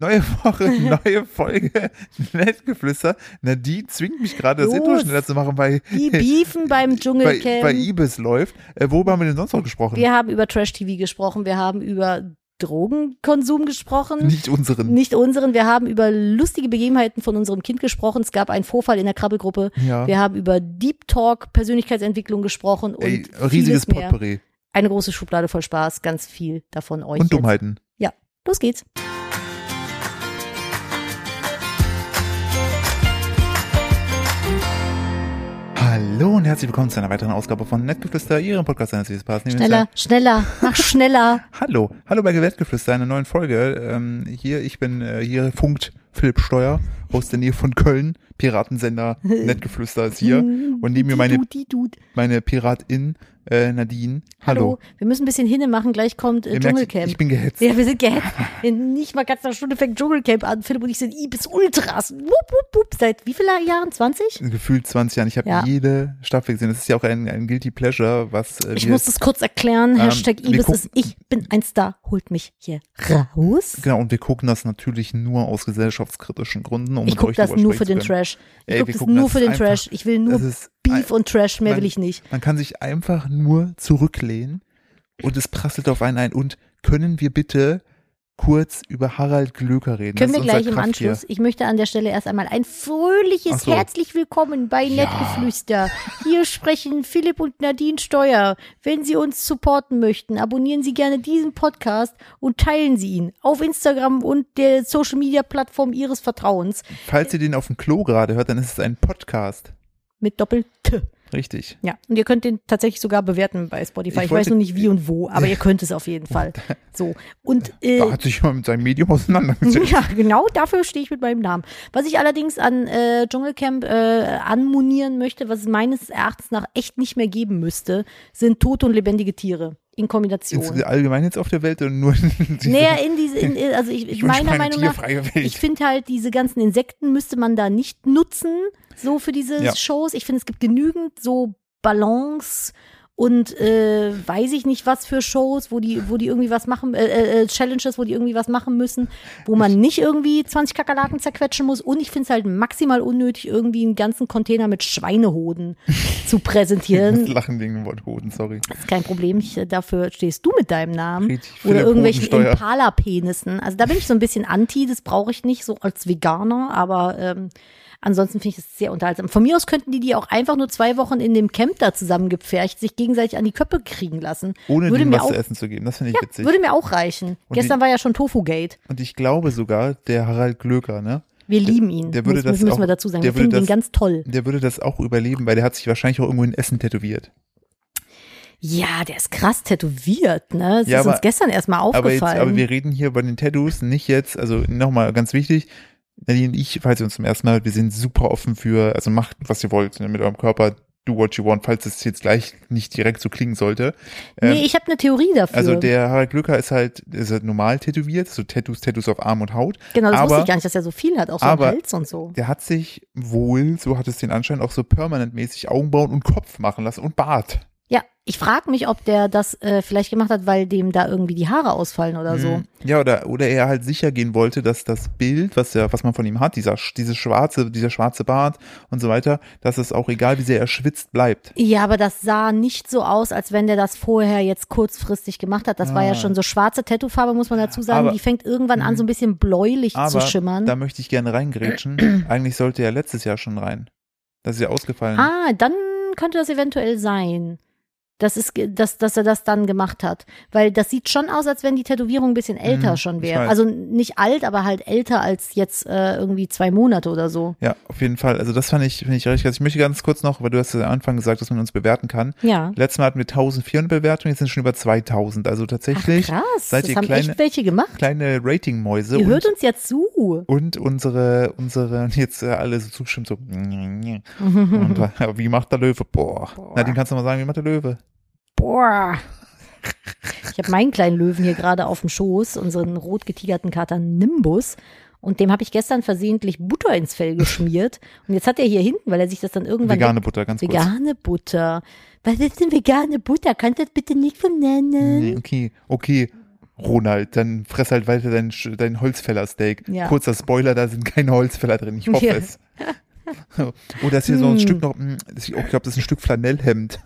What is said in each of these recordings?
Neue Woche, neue Folge, Nettgeflüster. Nadine zwingt mich gerade, das Los. Intro schneller zu machen, weil Die beefen beim bei, Dschungelcamp. bei Ibis läuft. Äh, worüber haben wir denn sonst noch gesprochen? wir haben über Trash-TV gesprochen, wir haben über Drogenkonsum gesprochen. Nicht unseren. Nicht unseren. Wir haben über lustige Begebenheiten von unserem Kind gesprochen. Es gab einen Vorfall in der Krabbelgruppe. Ja. Wir haben über Deep Talk, Persönlichkeitsentwicklung gesprochen und Ey, riesiges. Potpourri. Eine große Schublade voll Spaß, ganz viel davon euch. Und jetzt. Dummheiten. Ja, los geht's. Hallo und herzlich willkommen zu einer weiteren Ausgabe von Nettgeflüster, Ihrem Podcast eines Pass. Schneller, schneller, mach schneller. Hallo, hallo bei Gewertgeflüster, einer neuen Folge. Ähm, hier, ich bin äh, hier funkt Philipp Steuer aus der Nähe von Köln. Piratensender Nettgeflüster ist hier. Und neben mir meine, meine Piratin äh, Nadine. Hallo. Hallo. Wir müssen ein bisschen hinne machen, gleich kommt äh, Dschungelcamp. ich bin gehetzt. ja, wir sind gehetzt. In Nicht mal ganz einer Stunde fängt Dschungelcamp an. Philipp und ich sind Ibis Ultras. Wupp, wupp, wupp. Seit wie vielen Jahren? 20? Gefühlt 20 Jahren. Ich habe Ja. jede Staffel gesehen. Das ist ja auch ein, ein Guilty Pleasure, was äh, Ich muss das kurz erklären. Ähm, Hashtag Ibis ist Ich bin ein Star. Holt mich hier raus. Genau, und wir gucken das natürlich nur aus gesellschaftskritischen Gründen. Um Ich gucke das nur für den. Trash. Ich gucke das nur für den Trash. Ich will nur Beef und Trash, mehr man- will ich nicht. Man kann sich einfach nur zurücklehnen und es prasselt auf einen ein. Und können wir bitte kurz über Harald Glöker reden? Können wir gleich im. Anschluss. Ich möchte an der Stelle erst einmal ein fröhliches so. herzlich willkommen bei Ja. Nettgeflüster. Hier sprechen Philipp und Nadine Steuer. Wenn Sie uns supporten möchten, abonnieren Sie gerne diesen Podcast und teilen Sie ihn auf Instagram und der Social Media Plattform Ihres Vertrauens Falls ihr den auf dem Klo gerade hört, dann ist es ein Podcast. Mit Doppel-T. Richtig. Ja, und ihr könnt den tatsächlich sogar bewerten bei Spotify. Ich Ich, weiß nur nicht wie und wo, aber ihr könnt es auf jeden Fall. So. Und äh, Da hat sich jemand mit seinem Medium auseinandergesetzt. Ja, genau dafür stehe ich mit meinem Namen. Was ich allerdings an äh, Dschungelcamp äh, anmonieren möchte, was es meines Erachtens nach echt nicht mehr geben müsste, sind tote und lebendige Tiere in Kombination. Ins, allgemein jetzt auf der Welt und nur in diese, Naja, in diese, in, also ich, ich meiner Meinung nach, Welt. ich finde halt, diese ganzen Insekten müsste man da nicht nutzen, so für diese Ja. Shows. Ich finde, es gibt genügend so Balance und äh, weiß ich nicht was für Shows, wo die, wo die irgendwie was machen, äh, äh, Challenges, wo die irgendwie was machen müssen, wo man nicht irgendwie 20 Kakerlaken zerquetschen muss. Und ich finde es halt maximal unnötig, irgendwie einen ganzen Container mit Schweinehoden zu das präsentieren. Lachen wegen dem Wort Hoden, sorry. Das ist kein Problem. Ich, äh, dafür stehst du mit deinem Namen. Oder irgendwelchen. Impala-Penissen. Also da bin ich so ein bisschen anti, das brauche ich nicht, so als Veganer, aber ähm, ansonsten finde ich das sehr unterhaltsam. Von mir aus könnten die die auch einfach nur zwei Wochen in dem Camp da zusammengepfercht, sich gegenseitig an die Köppe kriegen lassen. Ohne würde mir was auch, zu essen zu geben. Das finde ich ja, witzig. würde mir auch reichen. Und Gestern war ja schon Tofu-Gate. Und ich glaube sogar, der Harald Glöker, ne? Wir lieben ihn. der würde das müssen auch- wir dazu sagen. der Wir finden ihn das- ganz toll. Der würde das auch überleben, weil der hat sich wahrscheinlich auch irgendwo in Essen tätowiert. Ja, der ist krass tätowiert, ne? Das Ja, ist aber- uns gestern erstmal Aber, aufgefallen. jetzt, aber wir reden hier bei den Tattoos nicht jetzt, also nochmal ganz wichtig, Nadine und ich, falls ihr uns zum ersten Mal, hört, wir sind super offen für, also macht, was ihr wollt ne, mit eurem Körper, do what you want, falls es jetzt gleich nicht direkt so klingen sollte. Ähm, nee, ich habe eine Theorie dafür. also der Harald Glöcker ist halt, ist halt normal tätowiert, so Tattoos, Tattoos auf Arm und Haut. genau, das aber, wusste ich gar nicht, dass er so viel hat, auch so aber- Hals und so. Der hat sich wohl, so hat es den Anschein, auch so permanentmäßig Augenbrauen und Kopf machen lassen und Bart. Ich frage mich, ob der das äh, vielleicht gemacht hat, weil dem da irgendwie die Haare ausfallen oder so. Mhm. Ja, oder, oder er halt sicher gehen wollte, dass das Bild, was ja, was man von ihm hat, dieser, dieses schwarze, dieser schwarze Bart und so weiter, dass es auch egal, wie sehr er schwitzt, bleibt. Ja, aber das sah nicht so aus, als wenn der das vorher jetzt kurzfristig gemacht hat. Das war ja Ah. schon so schwarze Tattoofarbe, muss man dazu sagen. Aber- Mhm. die fängt irgendwann an, so ein bisschen bläulich zu schimmern. da möchte ich gerne reingrätschen. Eigentlich sollte er letztes Jahr schon rein. Das ist ja ausgefallen. Ah, dann könnte das eventuell sein. Das ist, dass, dass er das dann gemacht hat. Weil das sieht schon aus, als wenn die Tätowierung ein bisschen älter Mhm, schon wäre. Also nicht alt, aber halt älter als jetzt äh, irgendwie zwei Monate oder so. Ja, auf jeden Fall. Also das fand ich, finde ich richtig krass. Ich möchte ganz kurz noch, weil du hast ja am Anfang gesagt, dass man uns bewerten kann. Ja. Letztes Mal hatten wir 1400 Bewertungen, jetzt sind schon über 2000. Also Ach, tatsächlich krass. seid das ihr haben kleine- echt welche gemacht. kleine Ratingmäuse. Ihr hört uns ja zu. Und unsere, unsere, jetzt äh, alle so zustimmen, so, und, äh, wie macht der Löwe? Boah. Boah. Na, den kannst du mal sagen, wie macht der Löwe? Boah. Ich habe meinen kleinen Löwen hier gerade auf dem Schoß, unseren rot getigerten Kater Nimbus. Und dem habe ich gestern versehentlich Butter ins Fell geschmiert. Und jetzt hat er hier hinten, weil er sich das dann irgendwann. Vegane Butter, ganz kurz. Vegane Butter. Was ist denn vegane Butter? Kannst du das bitte nicht von nennen? Nee, okay, okay, Ronald, dann fress halt weiter dein, dein Holzfällersteak. Ja. Kurzer Spoiler, da sind keine Holzfäller drin, ich hoffe Ja. es. Oh, das hier so ein Hm. Stück noch, mm, das- ich glaube, das ist ein Stück Flanellhemd.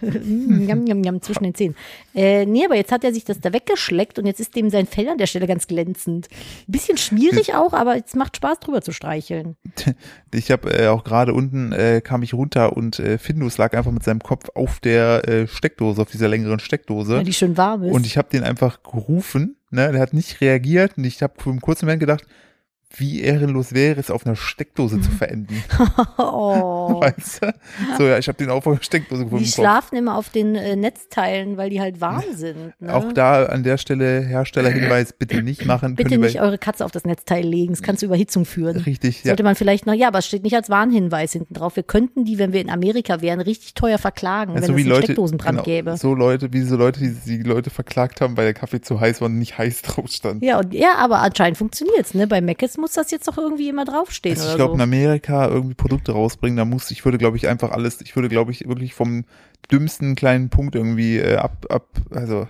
Mm, Jam, jam, jam, zwischen den Zähnen. Äh, nee, aber jetzt hat er sich das da weggeschleckt und jetzt ist dem sein Fell an der Stelle ganz glänzend. Bisschen schwierig auch, aber es macht Spaß drüber zu streicheln. Ich habe äh, auch gerade unten, äh, kam ich runter und äh, Findus lag einfach mit seinem Kopf auf der äh, Steckdose, auf dieser längeren Steckdose. Weil die schön warm ist. Und ich habe den einfach gerufen, ne? Der hat nicht reagiert und ich habe für einen kurzen Moment gedacht, wie ehrenlos wäre es, auf einer Steckdose zu verenden. oh. Weißt du? So, ja, ich habe den auch auf einer Steckdose gefunden. Die schlafen immer auf den äh, Netzteilen, weil die halt warm sind. Ne? Auch da an der Stelle Herstellerhinweis, bitte nicht machen. Bitte Können nicht eure Katze auf das Netzteil legen, es kann zu Überhitzung führen. Richtig, ja. Sollte man vielleicht noch, ja, aber es steht nicht als Warnhinweis hinten drauf. Wir könnten die, wenn wir in Amerika wären, richtig teuer verklagen, Ja, wenn so es einen Leute, Steckdosenbrand genau, gäbe. so Leute, wie so Leute, die die Leute verklagt haben, weil der Kaffee zu heiß war und nicht heiß drauf stand. Ja, und, ja, aber anscheinend funktioniert's, ne? Bei Mc's muss das jetzt doch irgendwie immer draufstehen Also ich glaube, in so. Amerika irgendwie Produkte rausbringen, da muss, ich würde, glaube ich, einfach alles, ich würde, glaube ich, wirklich vom dümmsten kleinen Punkt irgendwie äh, ab, ab, also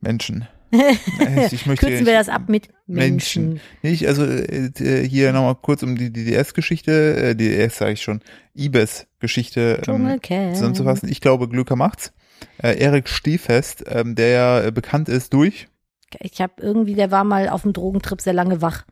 Menschen. Ich, ich möchte, Kürzen wir das ab mit Menschen. Menschen. Nicht, also äh, äh, hier nochmal kurz um die DDS-Geschichte, äh, DDS sage ich schon, IBES-Geschichte ähm, zusammenzufassen. Ich glaube, Glücker macht's. Äh, Erik Stiefest, ähm, der ja äh, bekannt ist durch, Ich habe irgendwie, der war mal auf dem Drogentrip sehr lange wach,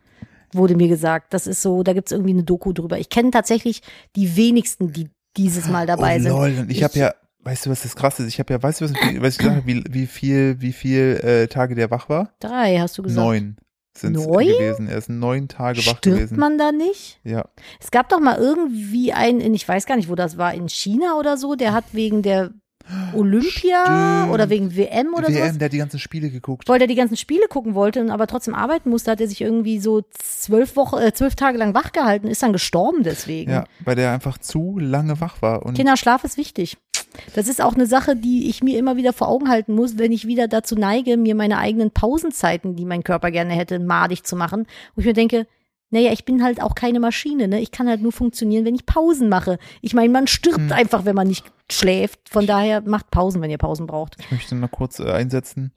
wurde mir gesagt. Das ist so, da gibt's irgendwie eine Doku drüber. Ich kenne tatsächlich die wenigsten, die dieses Mal dabei oh, sind. Lol. Und ich, Ich- habe ja, weißt du, was das krass ist? Ich habe ja, weißt du, was, ich- was ich gesagt habe, wie, wie viel, wie viel äh, Tage der wach war? Drei, hast du gesagt. Neun sind gewesen. Er ist neun Tage wach Stirbt gewesen. man da nicht? Ja. Es gab doch mal irgendwie einen, in, ich weiß gar nicht, wo das war, in China oder so, der hat wegen der Olympia Stimmt. oder wegen WM oder WM, sowas, der hat die ganzen Spiele geguckt. weil er die ganzen Spiele gucken wollte und aber trotzdem arbeiten musste, hat er sich irgendwie so zwölf Wochen, äh, zwölf Tage lang wach gehalten, ist dann gestorben deswegen. Ja, weil der einfach zu lange wach war. Und Kinderschlaf ist wichtig. Das ist auch eine Sache, die ich mir immer wieder vor Augen halten muss, wenn ich wieder dazu neige, mir meine eigenen Pausenzeiten, die mein Körper gerne hätte, madig zu machen. Wo ich mir denke, naja, ich bin halt auch keine Maschine, ne? Ich kann halt nur funktionieren, wenn ich Pausen mache. Ich meine, man stirbt Hm. einfach, wenn man nicht schläft. Von daher macht Pausen, wenn ihr Pausen braucht. ich möchte mal kurz äh, einsetzen.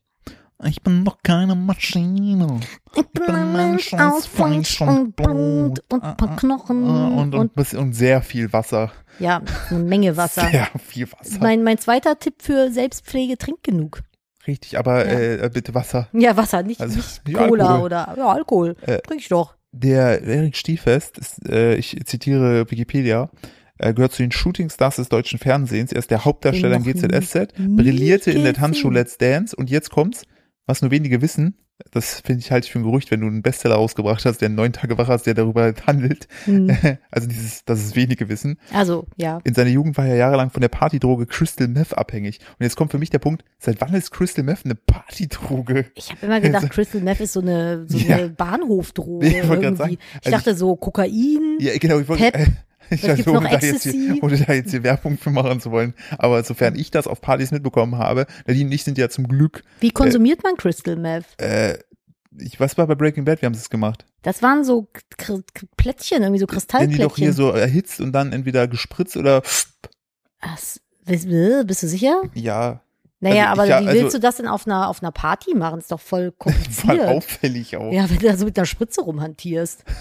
Ich bin doch keine Maschine. Ich bin ein Mensch aus Fleisch und Blut und ein paar Knochen Äh, und, und, und, und sehr viel Wasser. ja, eine Menge Wasser. Sehr viel Wasser. Mein, mein zweiter Tipp für Selbstpflege, trink genug. Richtig, aber Ja. äh, bitte Wasser. Ja, Wasser, nicht, Also, nicht Cola Alkohol. oder ja, Alkohol. Äh, Trink ich doch. Der Erik Stiefest, ist, äh, ich zitiere Wikipedia, äh, gehört zu den Shootingstars des deutschen Fernsehens. Er ist der Hauptdarsteller noch GZSZ, brillierte in der. Tanzshow Let's Dance und jetzt kommt's, was nur wenige wissen, das finde ich halte ich für ein Gerücht, wenn du einen Bestseller rausgebracht hast, der neun Tage wach hast, der darüber handelt. Hm. Also dieses, das ist wenige wissen. Also, ja. In seiner Jugend war er jahrelang von der Partydroge Crystal Meth abhängig. Und jetzt kommt für mich der Punkt, seit wann ist Crystal Meth eine Partydroge? Ich habe immer gedacht, Crystal Meth ist so eine, so Ja. eine Bahnhofdroge. Ich wollte sagen, ich also dachte so Kokain. Ja, genau, ich Pep. äh, ich weiß, ohne, da jetzt hier, ohne da jetzt hier Werbung für machen zu wollen. Aber sofern ich das auf Partys mitbekommen habe, Nadine und ich sind ja zum Glück, Wie konsumiert man Crystal Meth? äh, ich, was war bei Breaking Bad? Wir haben es gemacht. Das waren so K K Plättchen, irgendwie so Wenn die doch hier Kristallplättchen. so erhitzt und dann entweder gespritzt oder, Ach, bist, bist du sicher? ja, Naja, Also aber ich ja- wie also- willst du das denn auf einer, auf einer Party machen? Ist doch voll voll kompliziert. auffällig auch. Ja, wenn du da so mit einer Spritze rumhantierst.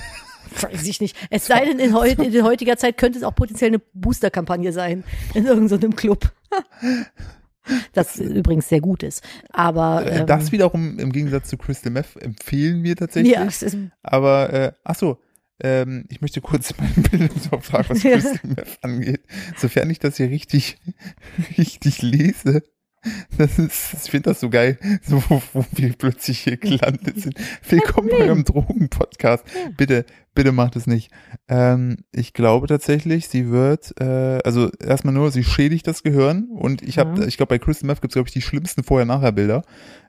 Weiß ich nicht. Es sei denn, in, heut, in heutiger Zeit könnte es auch potenziell eine Booster-Kampagne sein. In irgendeinem Club. Das übrigens sehr gut ist. Aber. Äh, Ähm, Das wiederum im Gegensatz zu Crystal Meth empfehlen wir tatsächlich. ja, es ist, Aber, äh, ach so, ähm, ich möchte kurz meinen Bildungsauftrag, was. Crystal Meth angeht. Sofern ich das hier richtig, richtig lese, das ist, ich finde das so geil, so, wo, wir plötzlich hier gelandet sind. Willkommen bei eurem Drogen-Podcast. Bitte, bitte macht es nicht. Ähm, ich glaube tatsächlich, sie wird, äh, also erstmal nur, sie schädigt das Gehirn und ich habe, Mhm. ich glaube, bei Crystal Meth gibt es, glaube ich, die schlimmsten Vorher-Nachher-Bilder.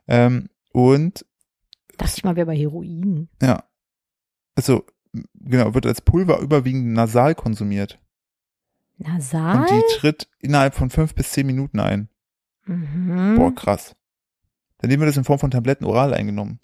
Ähm, und dachte ich mal, wäre bei Heroin. ja. Also, genau, wird als Pulver überwiegend nasal konsumiert. Nasal? Und die tritt innerhalb von fünf bis zehn Minuten ein. Mhm. Boah, krass. Dann wird das in Form von Tabletten oral eingenommen.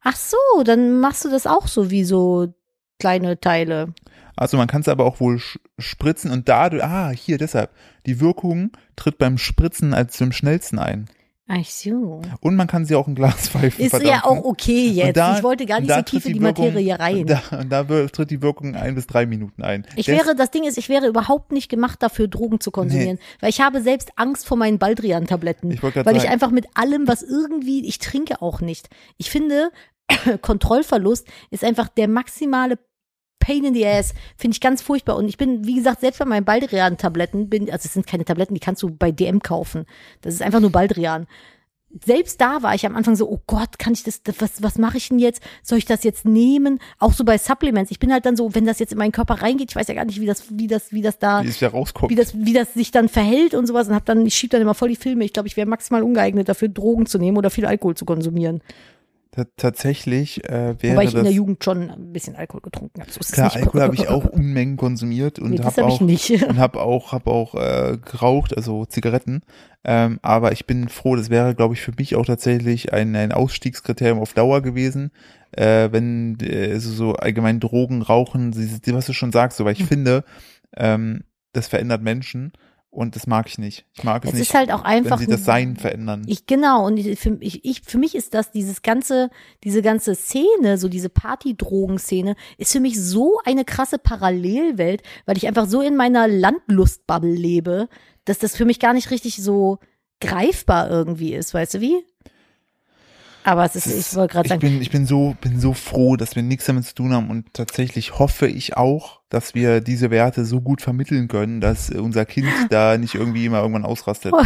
Ach so, dann machst du das auch so wie so kleine Teile. Also man kann es aber auch wohl spritzen und dadurch, ah, hier deshalb, die Wirkung tritt beim Spritzen als am schnellsten ein. Ach so. Und man kann sie auch ein Glas pfeifen. Ist ja auch okay jetzt. da- ich wollte gar nicht so tief in die, die Wirkung- Materie rein. Da, da tritt die Wirkung ein bis drei Minuten ein. Ich Des- wäre, das Ding ist, ich wäre überhaupt nicht gemacht dafür, Drogen zu konsumieren. Weil ich habe selbst Angst vor meinen Baldrian-Tabletten. Ich Weil ich sagen- einfach mit allem, was irgendwie, ich trinke auch nicht. Ich finde, Kontrollverlust ist einfach der maximale Pain in the ass. Finde ich ganz furchtbar. Und ich bin, wie gesagt, selbst bei meinen Baldrian-Tabletten bin, also es sind keine Tabletten, die kannst du bei DM kaufen. Das ist einfach nur Baldrian. Selbst da war ich am Anfang so, oh Gott, kann ich das, das- was, was mache ich denn jetzt? Soll ich das jetzt nehmen? Auch so bei Supplements. Ich bin halt dann so, wenn das jetzt in meinen Körper reingeht, ich weiß ja gar nicht, wie das, wie das, wie das da, Wie wieder rauskommt. wie das, wie das sich dann verhält und sowas und hab dann, ich schieb dann immer voll die Filme. Ich glaube, ich wäre maximal ungeeignet dafür, Drogen zu nehmen oder viel Alkohol zu konsumieren. Ta- Tatsächlich äh, wäre Wobei ich in der Jugend schon ein bisschen Alkohol getrunken habe. So Klar. Alkohol habe ich auch Unmengen konsumiert und Nee, habe habe ich auch und habe auch hab auch äh, geraucht, also Zigaretten. Ähm, aber ich bin froh, das wäre, glaube ich, für mich auch tatsächlich ein, ein Ausstiegskriterium auf Dauer gewesen, äh, wenn äh, so, so allgemein Drogen, Rauchen, was du schon sagst, so, weil ich Hm. finde, ähm, das verändert Menschen und das mag ich nicht. Ich mag es, Es nicht, ist halt auch wenn einfach sie das Sein verändern. Ich genau und ich, für, ich, ich, für mich ist das dieses ganze diese ganze Szene, so diese Partydrogenszene ist für mich so eine krasse Parallelwelt, weil ich einfach so in meiner Landlustbubble lebe, dass das für mich gar nicht richtig so greifbar irgendwie ist, weißt du wie? Aber es ist, Es ich ist- wollte gerade ich sagen, bin, ich bin so, bin so froh, dass wir nichts damit zu tun haben und tatsächlich hoffe ich auch, dass wir diese Werte so gut vermitteln können, dass unser Kind da nicht irgendwie immer irgendwann ausrastet. Oh,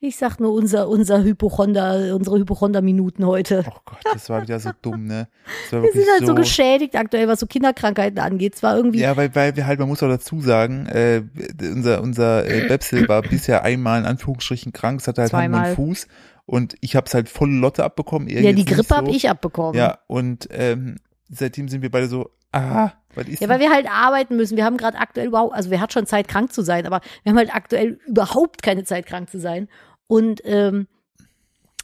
ich sag nur unser unser Hypochonder, unsere Hypochonder-Minuten heute. Oh Gott, das war wieder so dumm, ne? War Wir sind halt so geschädigt aktuell, was so Kinderkrankheiten angeht. Zwar irgendwie Ja, weil, weil wir halt, man muss auch dazu sagen, äh, unser, unser äh, Bepsel war bisher einmal in Anführungsstrichen krank, es hatte halt Hand und Fuß und ich habe es halt volle Lotte abbekommen. ja, die Grippe so. hab ich abbekommen. Ja, und ähm, seitdem sind wir beide so, ah, was ist Ja, weil wir halt arbeiten müssen. Wir haben gerade aktuell überhaupt, also wer hat schon Zeit, krank zu sein, aber wir haben halt aktuell überhaupt keine Zeit, krank zu sein. Und ähm,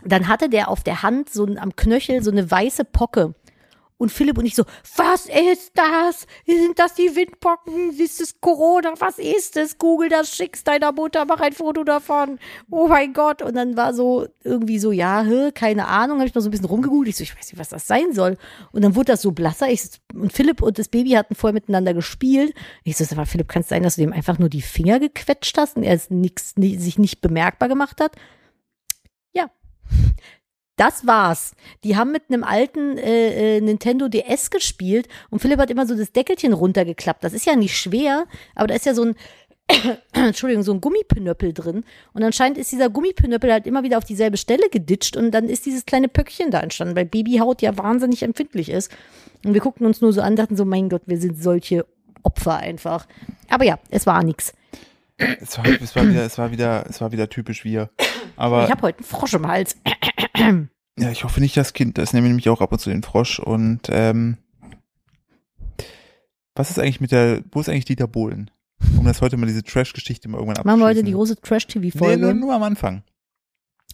dann hatte der auf der Hand so am Knöchel so eine weiße Pocke. Und Philipp und ich so, was ist das? Sind das die Windpocken? Ist es Corona? Was ist es? Google das, schick's deiner Mutter, mach ein Foto davon. Oh mein Gott. Und dann war so irgendwie so, ja, hä, keine Ahnung, habe ich noch so ein bisschen rumgegoogelt. Ich so, ich weiß nicht, was das sein soll. Und dann wurde das so blasser. Ich, und Philipp und das Baby hatten vorher miteinander gespielt. Ich so, aber Philipp, kann es sein, dass du dem einfach nur die Finger gequetscht hast und er es nix, ni- sich nicht bemerkbar gemacht hat? Ja. Das war's. Die haben mit einem alten äh, äh, Nintendo DS gespielt und Philipp hat immer so das Deckelchen runtergeklappt. Das ist ja nicht schwer, aber da ist ja so ein Entschuldigung, so ein Gummipinöppel drin. Und anscheinend ist dieser Gummipinöppel halt immer wieder auf dieselbe Stelle geditscht und dann ist dieses kleine Pöckchen da entstanden, weil Babyhaut ja wahnsinnig empfindlich ist. Und wir guckten uns nur so an, dachten so, mein Gott, wir sind solche Opfer einfach. Aber ja, es war nix. Es war, es war wieder, es war wieder, es war wieder typisch wir. Aber Ich habe heute einen Frosch im Hals. ja, ich hoffe nicht das Kind. Das nehme nämlich auch ab und zu den Frosch. Und ähm, was ist eigentlich mit der, wo ist eigentlich Dieter Bohlen? Um das heute mal diese Trash-Geschichte mal irgendwann Machen wir heute abzuschließen. die große nee, Trash-TV-Folge. nur, nur am Anfang.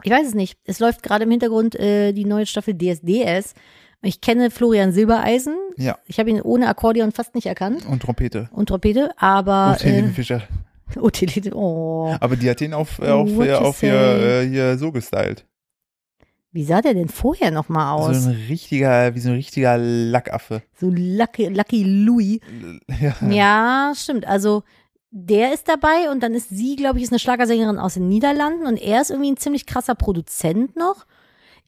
Ich weiß es nicht. Es läuft gerade im Hintergrund äh, die neue Staffel DSDS. Ich kenne Florian Silbereisen. Ja. Ich habe ihn ohne Akkordeon fast nicht erkannt. Und Trompete. Und Trompete, aber Und Helene äh, Fischer. Utility, oh. Aber die hat ihn auf, äh, auf, äh, auf hier, say? äh, hier so gestylt. Wie sah der denn vorher nochmal aus? So ein richtiger, wie so ein richtiger Lackaffe. So Lucky, Lucky Louis. Ja. Ja, stimmt. Also der ist dabei und dann ist sie, glaube ich, ist eine Schlagersängerin aus den Niederlanden und er ist irgendwie ein ziemlich krasser Produzent noch.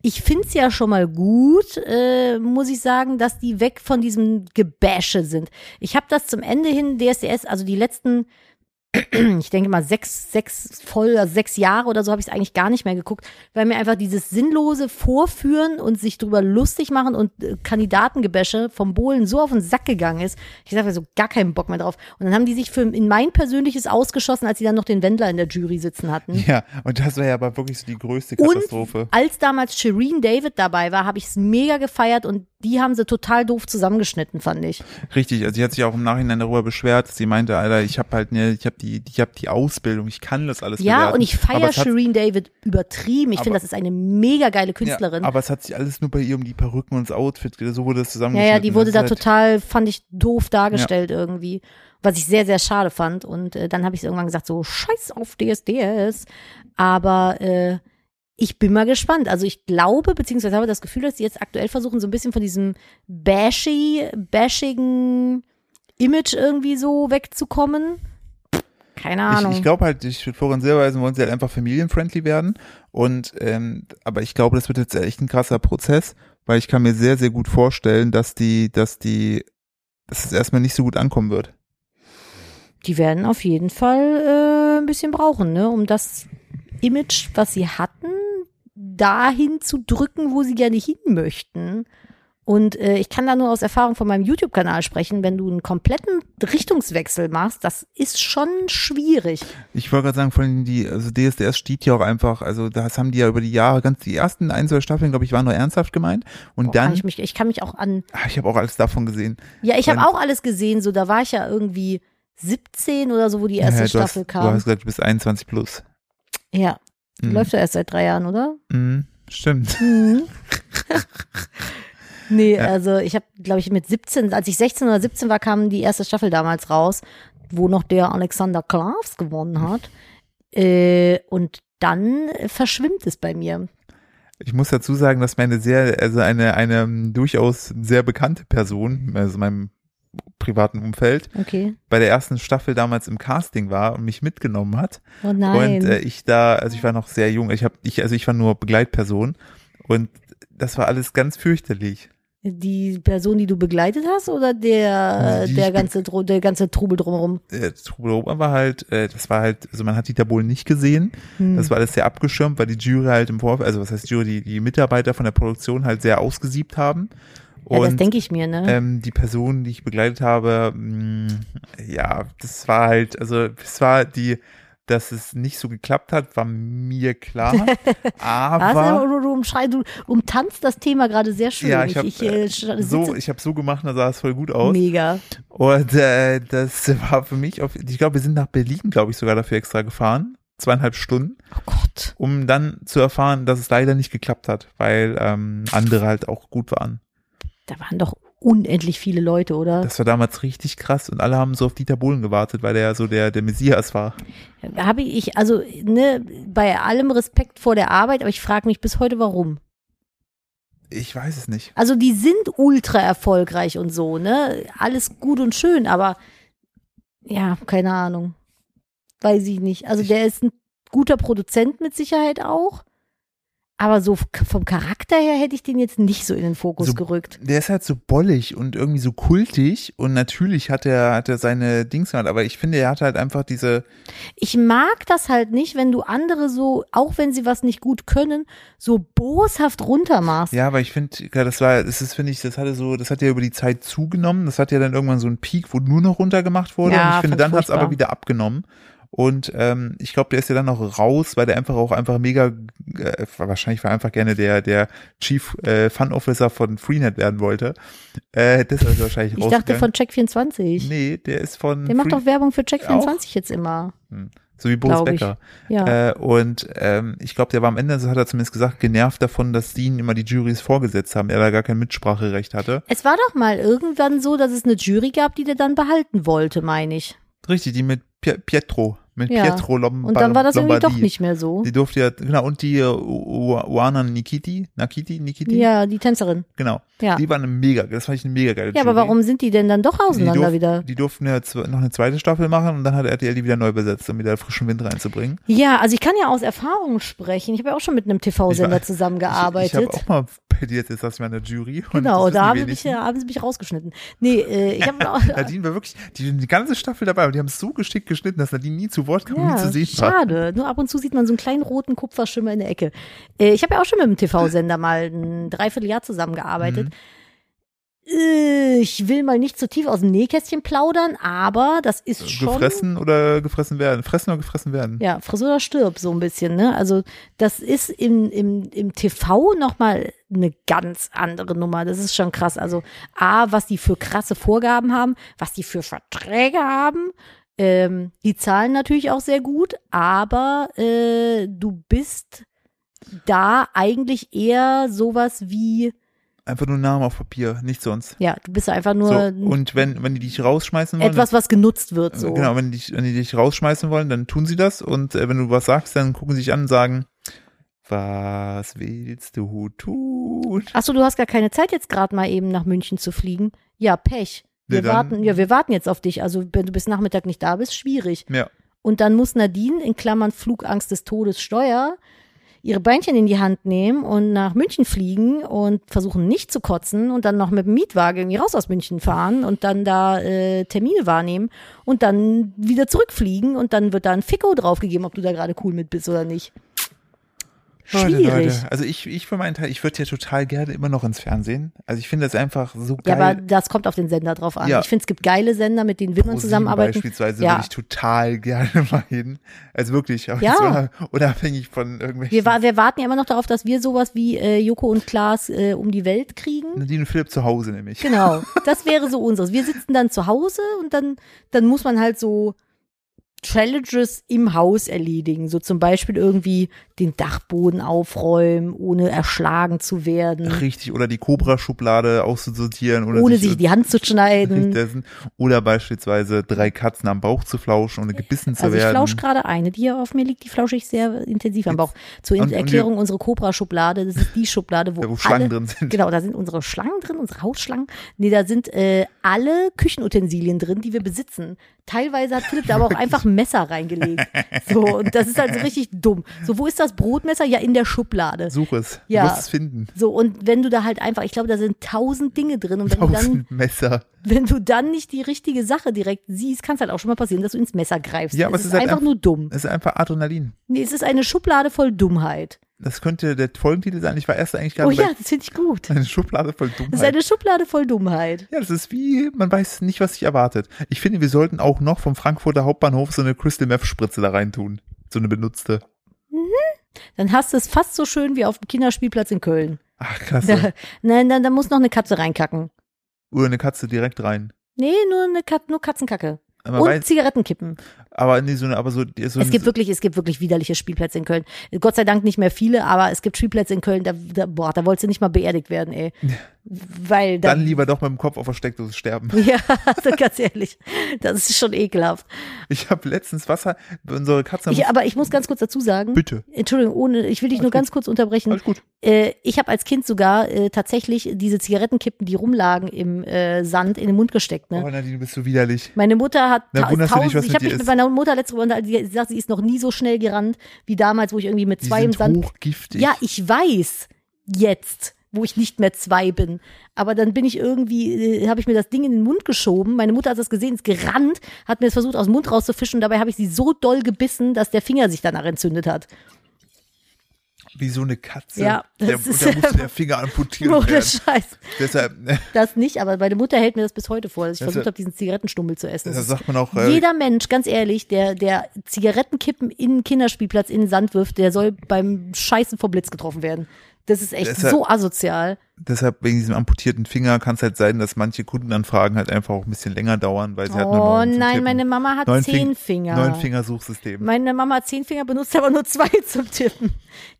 Ich find's ja schon mal gut, äh, muss ich sagen, dass die weg von diesem Gebäsche sind. Ich habe das zum Ende hin DSDS, also die letzten, ich denke mal sechs, sechs voll, also sechs Jahre oder so habe ich es eigentlich gar nicht mehr geguckt, weil mir einfach dieses sinnlose Vorführen und sich drüber lustig machen und äh, Kandidatengebäsche vom Bohlen so auf den Sack gegangen ist. Ich sage so gar keinen Bock mehr drauf. Und dann haben die sich für in mein persönliches ausgeschossen, als sie dann noch den Wendler in der Jury sitzen hatten. Ja, und das war ja aber wirklich so die größte Und Katastrophe. als damals Shireen David dabei war, habe ich es mega gefeiert und die haben sie total doof zusammengeschnitten, fand ich. Richtig, also sie hat sich auch im Nachhinein darüber beschwert, sie meinte, Alter, ich habe halt ne, ich habe die, ich habe die Ausbildung, ich kann das alles Ja, bewerten. und ich feiere Shireen David übertrieben. Ich finde, das ist eine mega geile Künstlerin. Ja, aber es hat sich alles nur bei ihr um die Perücken und das Outfit, so wurde das Ja, zusammengeschnitten. ja, die wurde Das da halt, total, fand ich doof dargestellt irgendwie. Was ich sehr, sehr schade fand. Und äh, dann habe ich irgendwann gesagt, so scheiß auf DSDS. Aber äh, ich bin mal gespannt. Also ich glaube, beziehungsweise habe das Gefühl, dass sie jetzt aktuell versuchen, so ein bisschen von diesem bashy, bashigen Image irgendwie so wegzukommen. Keine Ahnung. Ich, ich glaube halt, ich würde Florian sehr weisen, wollen sie halt einfach familienfriendly werden. Und ähm, aber ich glaube, das wird jetzt echt ein krasser Prozess, weil ich kann mir sehr, sehr gut vorstellen, dass die, dass die, dass es erstmal nicht so gut ankommen wird. die werden auf jeden Fall äh, ein bisschen brauchen, ne, um das Image, was sie hatten, dahin zu drücken, wo sie gerne hin möchten. Und äh, ich kann da nur aus Erfahrung von meinem YouTube-Kanal sprechen, wenn du einen kompletten Richtungswechsel machst, das ist schon schwierig. Ich wollte gerade sagen, vor allem die, also DSDS steht ja auch einfach, also das haben die ja über die Jahre, ganz die ersten ein, zwei Staffeln, glaube ich, waren nur ernsthaft gemeint. Und Boah, dann, kann ich, mich, ich kann mich auch an. ah, ich habe auch alles davon gesehen. Ja, ich habe auch alles gesehen, so da war ich ja irgendwie 17 oder so, wo die erste Ja, Staffel hast, kam. Du hast gesagt, du bist 21 plus. ja, Mhm. läuft ja erst seit drei Jahren, oder? Mhm, stimmt. Mhm. nee, Ja. also ich habe, glaube ich, mit 17, als ich 16 oder 17 war, kam die erste Staffel damals raus, wo noch der Alexander Klavs gewonnen hat. Äh, und dann verschwimmt es bei mir. Ich muss dazu sagen, dass meine sehr, also eine, eine ähm, durchaus sehr bekannte Person, also in meinem privaten Umfeld, Okay. bei der ersten Staffel damals im Casting war und mich mitgenommen hat. Oh nein. Und äh, ich da, also ich war noch sehr jung, ich habe, ich, also ich war nur Begleitperson und das war alles ganz fürchterlich. Die Person, die du begleitet hast, oder der, Die der ganze, der ganze Trubel drumherum? Äh, Trubel Ober war halt, äh, das war halt, also man hat Dieter Bohlen nicht gesehen. Hm. Das war alles sehr abgeschirmt, weil die Jury halt im Vorfeld, also was heißt Jury, die, die Mitarbeiter von der Produktion halt sehr ausgesiebt haben. ja, das Und denke ich mir, ne? ähm, die Person, die ich begleitet habe, mh, ja, das war halt, also es war die, dass es nicht so geklappt hat, war mir klar. Aber Du, umtanzt das Thema gerade sehr schön. ja, ich habe äh, sch- so, ich habe so gemacht, da sah es voll gut aus. Mega. Und äh, das war für mich, auf, ich glaube, wir sind nach Berlin, glaube ich, sogar dafür extra gefahren, zweieinhalb Stunden, Oh Gott. um dann zu erfahren, dass es leider nicht geklappt hat, weil ähm, andere halt auch gut waren. Da waren doch unendlich viele Leute, oder? Das war damals richtig krass und alle haben so auf Dieter Bohlen gewartet, weil der ja so der der Messias war. Habe ich, also, ne, bei allem Respekt vor der Arbeit, aber ich frage mich bis heute, warum. Ich weiß es nicht. Also, die sind ultra erfolgreich und so, ne? Alles gut und schön, aber ja, keine Ahnung. Weiß ich nicht. Also, Ich- der ist ein guter Produzent mit Sicherheit auch. Aber so vom Charakter her hätte ich den jetzt nicht so in den Fokus So- gerückt. Der ist halt so bollig und irgendwie so kultig und natürlich hat er hat er seine Dings gemacht, aber ich finde, er hat halt einfach diese Ich mag das halt nicht, wenn du andere so, auch wenn sie was nicht gut können, so boshaft runtermachst. Ja, aber ich finde, ja, das war, das ist, finde ich, das hatte so, das hat ja über die Zeit zugenommen. Das hat ja dann irgendwann so einen Peak, wo nur noch runtergemacht wurde. Ja, und ich finde, dann hat es aber wieder abgenommen. Und ähm, ich glaube, der ist ja dann noch raus, weil der einfach auch einfach mega, äh, wahrscheinlich war einfach gerne der der Chief äh, Fun Officer von Freenet werden wollte. Äh, das ist wahrscheinlich Ich dachte von Check24. Nee, der ist von Der macht Free- doch Werbung für Check24 jetzt immer. so wie Boris. Becker. Ja. Äh, und ähm, ich glaube, der war am Ende, so hat er zumindest gesagt, genervt davon, dass die ihn immer die Juries vorgesetzt haben, er da gar kein Mitspracherecht hatte. es war doch mal irgendwann so, dass es eine Jury gab, die der dann behalten wollte, meine ich. Richtig, die mit Pietro, mit Ja. Pietro Lombardi. Und dann war das irgendwie doch nicht mehr so. Die durfte ja, genau, und die äh, Uana Nikiti, Nakiti, Nikiti, Ja, die Tänzerin. genau. Ja. Die war eine mega, das fand ich eine mega geile Ja, aber Jury. warum sind die denn dann doch die, auseinander durf, wieder? die durften ja noch eine zweite Staffel machen und dann hat RTL die wieder neu besetzt, um wieder frischen Wind reinzubringen. Ja, also ich kann ja aus Erfahrung sprechen. Ich habe ja auch schon mit einem TV-Sender zusammengearbeitet. Ich, ich habe auch mal dir jetzt, saß mal in der Jury. genau, da haben die sie, mich, haben sie mich rausgeschnitten. Nee, äh, ich habe auch. Nadine war wirklich die, die ganze Staffel dabei und die haben es so geschickt geschnitten, dass Nadine nie zu Wort kam und nie zu Ja, sehen war. schade. Nur ab und zu sieht man so einen kleinen roten Kupferschimmer in der Ecke. Äh, ich habe ja auch schon mit einem TV-Sender mal ein Dreivierteljahr zusammengearbeitet. Mhm. Äh, Ich will mal nicht zu tief aus dem Nähkästchen plaudern, aber das ist schon. Gefressen oder gefressen werden? Fressen oder gefressen werden? Ja, friss oder stirb, so ein bisschen, ne? Also, das ist im, im, im TV nochmal eine ganz andere Nummer. Das ist schon krass. Also, A, was die für krasse Vorgaben haben, was die für Verträge haben. Ähm, die zahlen natürlich auch sehr gut, aber äh, du bist da eigentlich eher sowas wie, Einfach nur Namen auf Papier, nicht sonst. ja, du bist einfach So, nur und wenn, wenn die dich rausschmeißen wollen, etwas, was genutzt wird, so. genau, wenn die, dich- wenn die dich rausschmeißen wollen, dann tun sie das und äh, wenn du was sagst, dann gucken sie dich an und sagen, Was willst du tun? Achso, du hast gar keine Zeit jetzt gerade mal eben nach München zu fliegen. Ja, Pech. Wir Ja, warten, ja, wir warten jetzt auf dich. Also wenn du bis Nachmittag nicht da bist, schwierig. Ja. Und dann muss Nadine in Klammern Flugangst des Todes Steuer ihre Beinchen in die Hand nehmen und nach München fliegen und versuchen nicht zu kotzen und dann noch mit dem Mietwagen irgendwie raus aus München fahren und dann da äh, Termine wahrnehmen und dann wieder zurückfliegen und dann wird da ein Ficko draufgegeben, ob du da gerade cool mit bist oder nicht. Schwierig. Leute. Also ich, ich für meinen Teil, ich würde ja total gerne immer noch ins Fernsehen. Also ich finde das einfach so Ja, aber geil. das kommt auf den Sender drauf an. Ja. Ich finde, es gibt geile Sender, mit denen will man zusammenarbeiten. Beispielsweise Ja. würde ich total gerne mal hin. Also wirklich, aber Ja. unabhängig von irgendwelchen. Wir, wir warten ja immer noch darauf, dass wir sowas wie äh, Joko und Klaas äh, um die Welt kriegen. Nadine und Philipp zu Hause nämlich. Genau, das wäre so unseres. Wir sitzen dann zu Hause und dann, dann muss man halt so Challenges im Haus erledigen. So zum Beispiel irgendwie den Dachboden aufräumen, ohne erschlagen zu werden, Richtig, oder die Cobra-Schublade auszusortieren. Oder ohne sich die Hand zu schneiden. oder beispielsweise drei Katzen am Bauch zu flauschen, ohne gebissen zu Also ich werden. flausch gerade eine, die hier auf mir liegt, die flausche ich sehr intensiv am Bauch. Zur Und- und Erklärung, unsere Cobra-Schublade, das ist die Schublade, wo, Da, wo Schlangen alle, drin sind. Genau, da sind unsere Schlangen drin, unsere Hausschlangen. Nee, da sind äh, alle Küchenutensilien drin, die wir besitzen. Teilweise hat Philipp da aber auch einfach ein Messer reingelegt. So, und das ist halt so richtig dumm. So, wo ist das Brotmesser? Ja, in der Schublade. Such es. Ja. Du wirst es finden. So, und wenn du da halt einfach, ich glaube, da sind tausend Dinge drin. Und wenn du dann, Tausend Messer. wenn du dann nicht die richtige Sache direkt siehst, kann es halt auch schon mal passieren, dass du ins Messer greifst. Ja, aber es es ist ist halt einfach einfach- nur dumm. Es ist einfach Adrenalin. Nee, es ist eine Schublade voll Dummheit. Das könnte der Folgentitel sein. Ich war erst eigentlich gar Oh ja, das finde ich gut. eine Schublade voll Das ist Dummheit. eine Schublade voll Dummheit. Ja, das ist wie, man weiß nicht, was sich erwartet. Ich finde, wir sollten auch noch vom Frankfurter Hauptbahnhof so eine Crystal Meth Spritze da reintun. So eine benutzte. Dann hast du es fast so schön wie auf dem Kinderspielplatz in Köln. Ach, krass. Da, nein, dann, da muss noch eine Katze reinkacken. Oder eine Katze direkt rein. Nee, nur eine Kat nur Katzenkacke. Aber, Und weiß, Zigarettenkippen. Aber nee, so eine, aber so, so Es gibt wirklich, es gibt wirklich widerliche Spielplätze in Köln. Gott sei Dank nicht mehr viele, aber es gibt Spielplätze in Köln, da, da boah, da wolltest du nicht mal beerdigt werden, ey. Weil da, dann lieber doch mit dem Kopf auf der Steckdose sterben. ja, also ganz ehrlich, das ist schon ekelhaft. Ich habe letztens Wasser, unsere Katze Ich, aber ich muss ganz kurz dazu sagen, bitte. Entschuldigung, ohne, ich will dich nur ganz kurz unterbrechen. Alles gut. Äh, ich habe als Kind sogar äh, tatsächlich diese Zigarettenkippen, die rumlagen im äh, Sand, in den Mund gesteckt. Ne? Oh, Nadine, du bist so widerlich. Meine Mutter hat Na, tausend, was ich habe mich mit ist? Mutter letzte Woche die sagt, sie ist noch nie so schnell gerannt wie damals, wo ich irgendwie mit Die zwei im Sand. hochgiftig. Ja, ich weiß jetzt, wo ich nicht mehr zwei bin. Aber dann bin ich irgendwie, äh, habe ich mir das Ding in den Mund geschoben. Meine Mutter hat das gesehen, ist gerannt, hat mir das versucht aus dem Mund rauszufischen. Dabei habe ich sie so doll gebissen, dass der Finger sich danach entzündet hat. Wie so eine Katze. Ja, der, das ist da einfach- der Finger amputiert Ohne werden. Scheiß. Deshalb, äh, Das nicht, aber meine Mutter hält mir das bis heute vor, dass ich Das versucht habe, diesen Zigarettenstummel zu essen. da Das sagt man auch, äh, Jeder Mensch, ganz ehrlich, der, der Zigarettenkippen in den Kinderspielplatz in den Sand wirft, der soll beim Scheißen vom Blitz getroffen werden. Das ist echt Deshalb- so asozial. deshalb wegen diesem amputierten Finger kann es halt sein, dass manche Kundenanfragen halt einfach auch ein bisschen länger dauern, weil sie halt nur Oh nein, Tippen. meine Mama hat Neun zehn Fing- Finger. Neun Finger-Suchsystem. Meine Mama hat zehn Finger, benutzt aber nur zwei zum Tippen.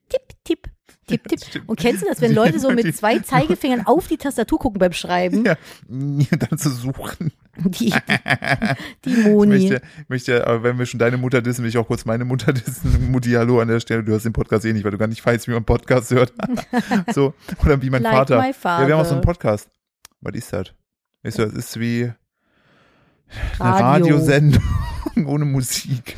Tipp, tipp, tipp, tipp. stimmt. Und kennst du das, wenn Leute so mit zwei Zeigefingern auf die Tastatur gucken beim Schreiben? Ja, dann zu suchen. Die, die, die Ich Moni. möchte, möchte, aber wenn wir schon deine Mutter dissen, will ich auch kurz meine Mutter dissen. Mutti, hallo an der Stelle. Du hörst den Podcast eh nicht, weil du gar nicht weißt, wie man Podcast hört. so. Oder wie mein Like Vater. Ja, wir haben auch so einen Podcast. Was ist das? Weißt du, das ist wie eine Radio. Radiosendung ohne Musik.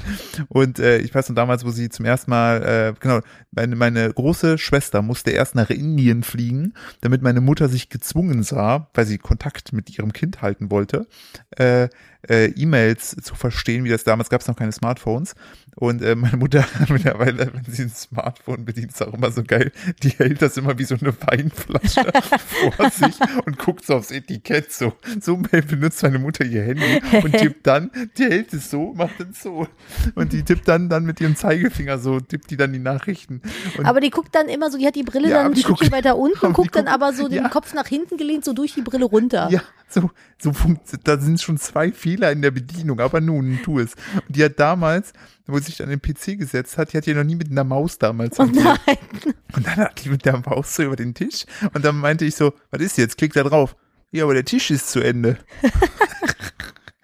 Und äh, ich weiß noch damals, wo sie zum ersten Mal, äh, genau, meine, meine große Schwester musste erst nach Indien fliegen, damit meine Mutter sich gezwungen sah, weil sie Kontakt mit ihrem Kind halten wollte, äh, äh, E-Mails zu verstehen, wie das damals gab es noch keine Smartphones. Und äh, meine Mutter mittlerweile, wenn sie ein Smartphone bedient, ist auch immer so geil, die hält das immer wie so eine Weinflasche vor sich und guckt so aufs Etikett so. So benutzt meine Mutter ihr Handy und tippt dann, die hält es so, macht dann so. Und die tippt dann, dann mit ihrem Zeigefinger so, tippt die dann die Nachrichten. Und Aber die guckt dann immer so, die hat die Brille Ja, dann ein Stückchen guckt- weiter unten die guckt dann guckt- aber so den ja. Kopf nach hinten gelehnt, so durch die Brille runter. Ja, so, so da sind schon zwei Fehler in der Bedienung, aber nun, tu es. Und die hat damals, wo sie sich an den PC gesetzt hat, die hat ja noch nie mit einer Maus damals Oh nein. Und dann hat die mit der Maus so über den Tisch und dann meinte ich so, was ist jetzt? Klick da drauf. Ja, aber der Tisch ist zu Ende.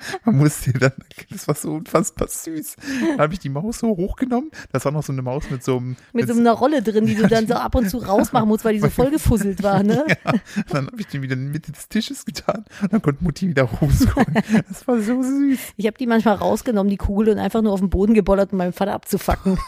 Man musste dann, das war so unfassbar süß. Da habe ich die Maus so hochgenommen. Das war noch so eine Maus mit so einem. Mit so einer Rolle drin, die du dann so ab und zu rausmachen musst, weil die so voll gefusselt war, ne? Ja, dann habe ich den wieder in die Mitte des Tisches getan und dann konnte Mutti wieder rausholen. Das war so süß. Ich habe die manchmal rausgenommen, die Kugel, und einfach nur auf den Boden gebollert, um meinem Vater abzufacken.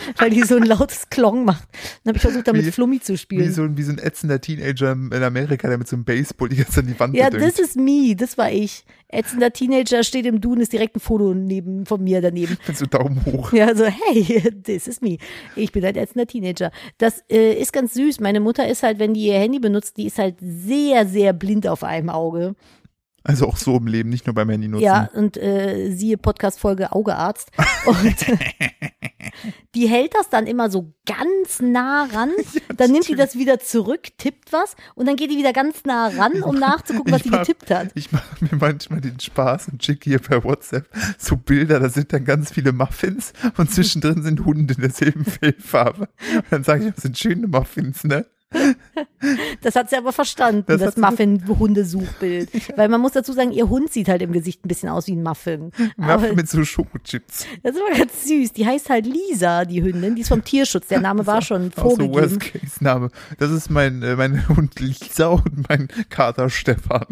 weil die so ein lautes Klong macht. Dann habe ich versucht, damit Wie- Flummi zu Wie spielen. so, ein- wie so ein ätzender Teenager in Amerika, der mit so einem Baseball die ganze Zeit an die Wand Ja, das ist me, das war ich. Ätzender Teenager steht im Duden, ist direkt ein Foto neben, von mir daneben. Mit so Daumen hoch. Ja, so, hey, this is me. Ich bin halt ätzender Teenager. Das äh, ist ganz süß. Meine Mutter ist halt, wenn die ihr Handy benutzt, die ist halt sehr, sehr blind auf einem Auge. Also auch so im Leben, nicht nur beim Handy nutzen. Ja, und äh, siehe Podcast-Folge Augearzt. Und die hält das dann immer so ganz nah ran. Dann nimmt die das wieder zurück, tippt was und dann geht die wieder ganz nah ran, um nachzugucken, was Ich sie mach- getippt hat. Ich mache mir manchmal den Spaß und schicke hier per WhatsApp so Bilder, da sind dann ganz viele Muffins und zwischendrin sind Hunde in derselben Fellfarbe. Und dann sage ich, das sind schöne Muffins, ne? Das hat sie aber verstanden, Das das, Muffin-Hundesuchbild. Weil man muss dazu sagen, ihr Hund sieht halt im Gesicht ein bisschen aus wie ein Muffin. Muffin mit so Schokochips. das war ganz süß. Die heißt halt Lisa, die Hündin. Die ist vom Tierschutz. Der Name war schon Auch so vorgegeben. Worst-Case-Name. Das ist mein, äh, mein Hund Lisa und mein Kater Stefan.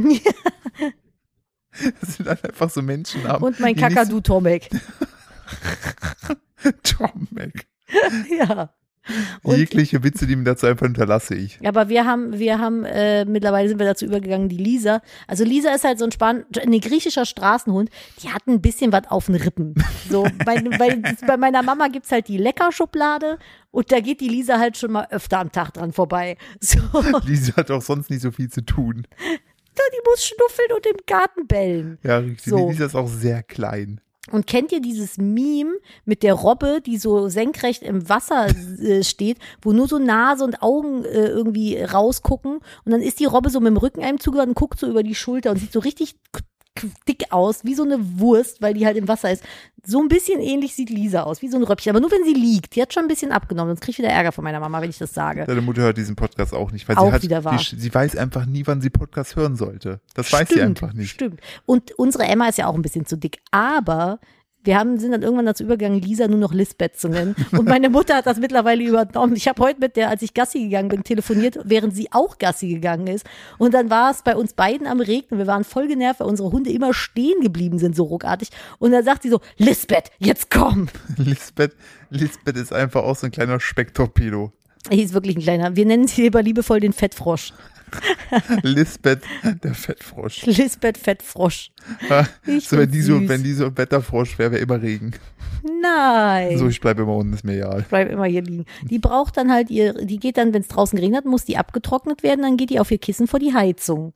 Das sind halt einfach so Menschennamen. Und mein Kakadu Tomek. so- Tomek. ja. Und- Jegliche Witze, die mir dazu einfach hinterlasse ich. Aber wir haben, wir haben, äh, mittlerweile sind wir dazu übergegangen, die Lisa. Also Lisa ist halt so ein Span ein griechischer Straßenhund, die hat ein bisschen was auf den Rippen. So, bei, bei, bei meiner Mama gibt's halt die Leckerschublade und da geht die Lisa halt schon mal öfter am Tag dran vorbei. So, Lisa hat auch sonst nicht so viel zu tun. die muss schnuffeln und im Garten bellen. Ja, richtig. So. Die Lisa ist auch sehr klein. Und kennt ihr dieses Meme mit der Robbe, die so senkrecht im Wasser äh, steht, wo nur so Nase und Augen äh, irgendwie rausgucken? Und dann ist die Robbe so mit dem Rücken einem zugewandt und guckt so über die Schulter und sieht so richtig dick aus, wie so eine Wurst, weil die halt im Wasser ist. So ein bisschen ähnlich sieht Lisa aus, wie so ein Röppchen, aber nur wenn sie liegt. Die hat schon ein bisschen abgenommen, sonst krieg ich wieder Ärger von meiner Mama, wenn ich das sage. Deine Mutter hört diesen Podcast auch nicht, weil Auch sie hat, wieder wahr. Die, sie weiß einfach nie, wann sie Podcast hören sollte. Das weiß sie Stimmt, einfach nicht. Stimmt. Und unsere Emma ist ja auch ein bisschen zu dick, aber wir haben, sind dann irgendwann dazu übergegangen, Lisa nur noch Lisbeth zu nennen. Und meine Mutter hat das mittlerweile übernommen. Ich habe heute mit der, als ich Gassi gegangen bin, telefoniert, während sie auch Gassi gegangen ist. Und dann war es bei uns beiden am Regnen. Wir waren voll genervt, weil unsere Hunde immer stehen geblieben sind, so ruckartig. Und dann sagt sie so, Lisbeth, jetzt komm. Lisbeth, Lisbeth ist einfach auch so ein kleiner Specktorpedo. Er hieß wirklich ein kleiner. Wir nennen sie lieber liebevoll den Fettfrosch. Lisbeth, der Fettfrosch. Lisbeth Fettfrosch. Ich so, wenn die so, wenn die so ein Wetterfrosch wäre, wäre immer Regen. Nein. So, ich bleibe immer unten, ist mir egal. Bleib immer hier liegen. Die braucht dann halt ihr, die geht dann, wenn es draußen geregnet, muss die abgetrocknet werden, dann geht die auf ihr Kissen vor die Heizung.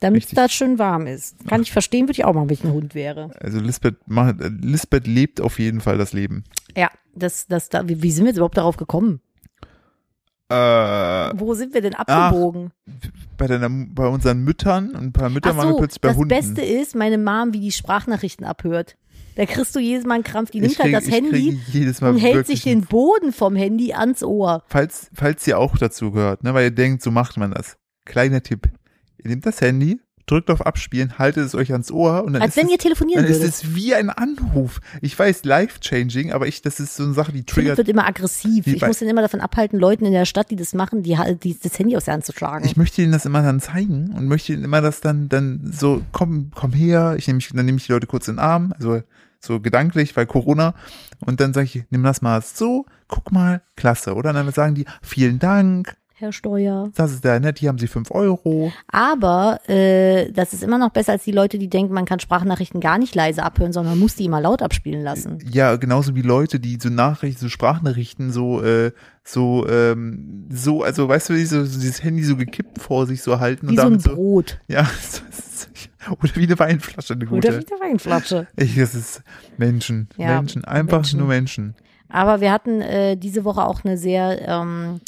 Damit es da schön warm ist. Kann ich verstehen, würde ich auch machen, wenn ich ein Hund wäre. Also Lisbeth, macht, Lisbeth lebt auf jeden Fall das Leben. Ja, das, das, da, wie, wie sind wir jetzt überhaupt darauf gekommen? Äh, Wo sind wir denn abgebogen? bei, deiner, bei unseren Müttern und ein paar Müttern Ach waren so, plötzlich bei das Hunden. Beste ist, meine Mom, wie die Sprachnachrichten abhört. Da kriegst du jedes Mal einen Krampf. Die nimmt halt das Handy und hält sich den Boden vom Handy ans Ohr. falls, falls ihr auch dazu gehört, ne, weil ihr denkt, so macht man das. Kleiner Tipp. Ihr nehmt das Handy, drückt auf Abspielen, haltet es euch ans Ohr und dann Als ist wenn es, ihr telefonieren dann ist es wie ein Anruf. Ich weiß, life-changing, aber ich, das ist so eine Sache, die Philipp triggert. wird immer aggressiv. Ich muss ihn immer davon abhalten, Leuten in der Stadt, die das machen, die, die das Handy aus der Hand zu schlagen. Ich möchte ihnen das immer dann zeigen und möchte ihnen immer das dann, dann so, komm, komm her, ich nehme mich, dann nehme ich die Leute kurz in den Arm, also so gedanklich, weil Corona, und dann sage ich, nimm das mal so, guck mal, klasse, oder? Und dann sagen die, vielen Dank, Herr Steuer. das ist sehr nett, hier haben sie fünf Euro. Aber äh, das ist immer noch besser als die Leute, die denken, man kann Sprachnachrichten gar nicht leise abhören, sondern man muss die immer laut abspielen lassen. Ja, genauso wie Leute, die so Nachrichten, so Sprachnachrichten so, äh, so, ähm, so, also weißt du, wie so, so dieses Handy so gekippt vor sich so halten Wie und so ein so, Brot. ja, oder wie eine Weinflasche, eine gute. Oder wie eine Weinflasche. Ich, das ist Menschen, Ja, Menschen, einfach Menschen. nur Menschen. Aber wir hatten äh, diese Woche auch eine sehr ähm,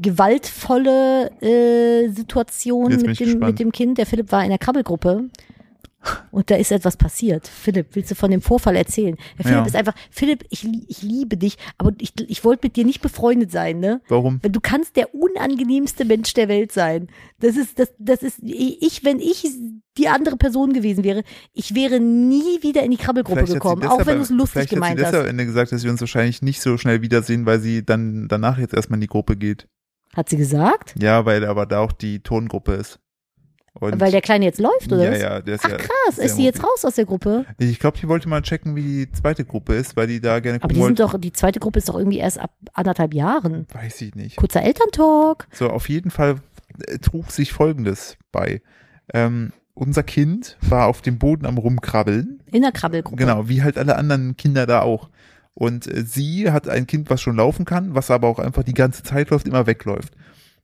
gewaltvolle äh, Situation mit dem, gespannt. mit dem Kind. Der Philipp war in der Krabbelgruppe. Und da ist etwas passiert. Philipp, willst du von dem Vorfall erzählen? Herr Philipp Ja. ist einfach, Philipp, ich, ich liebe dich, aber ich, ich wollte mit dir nicht befreundet sein, ne? Warum? Weil du kannst der unangenehmste Mensch der Welt sein. Das ist, das, das ist, ich, wenn ich die andere Person gewesen wäre, ich wäre nie wieder in die Krabbelgruppe Vielleicht gekommen, deshalb- auch wenn du es lustig vielleicht gemeint hat sie hast. deshalb am Ende gesagt, dass wir uns wahrscheinlich nicht so schnell wiedersehen, weil sie dann danach jetzt erstmal in die Gruppe geht. Hat sie gesagt? Ja, weil aber da auch die Tongruppe ist. Und Weil der Kleine jetzt läuft, oder ja, was? ja, der ist Ach ja krass, ist die jetzt raus aus der Gruppe? Ich glaube, die wollte mal checken, wie die zweite Gruppe ist, weil die da gerne Aber gucken die sind wollte. doch, die zweite Gruppe ist doch irgendwie erst ab anderthalb Jahren. Weiß ich nicht. Kurzer Elterntalk. So, auf jeden Fall äh, trug sich Folgendes bei. Ähm, unser Kind war auf dem Boden am Rumkrabbeln. In der Krabbelgruppe. Genau, wie halt alle anderen Kinder da auch. Und äh, sie hat ein Kind, was schon laufen kann, was aber auch einfach die ganze Zeit läuft, immer wegläuft.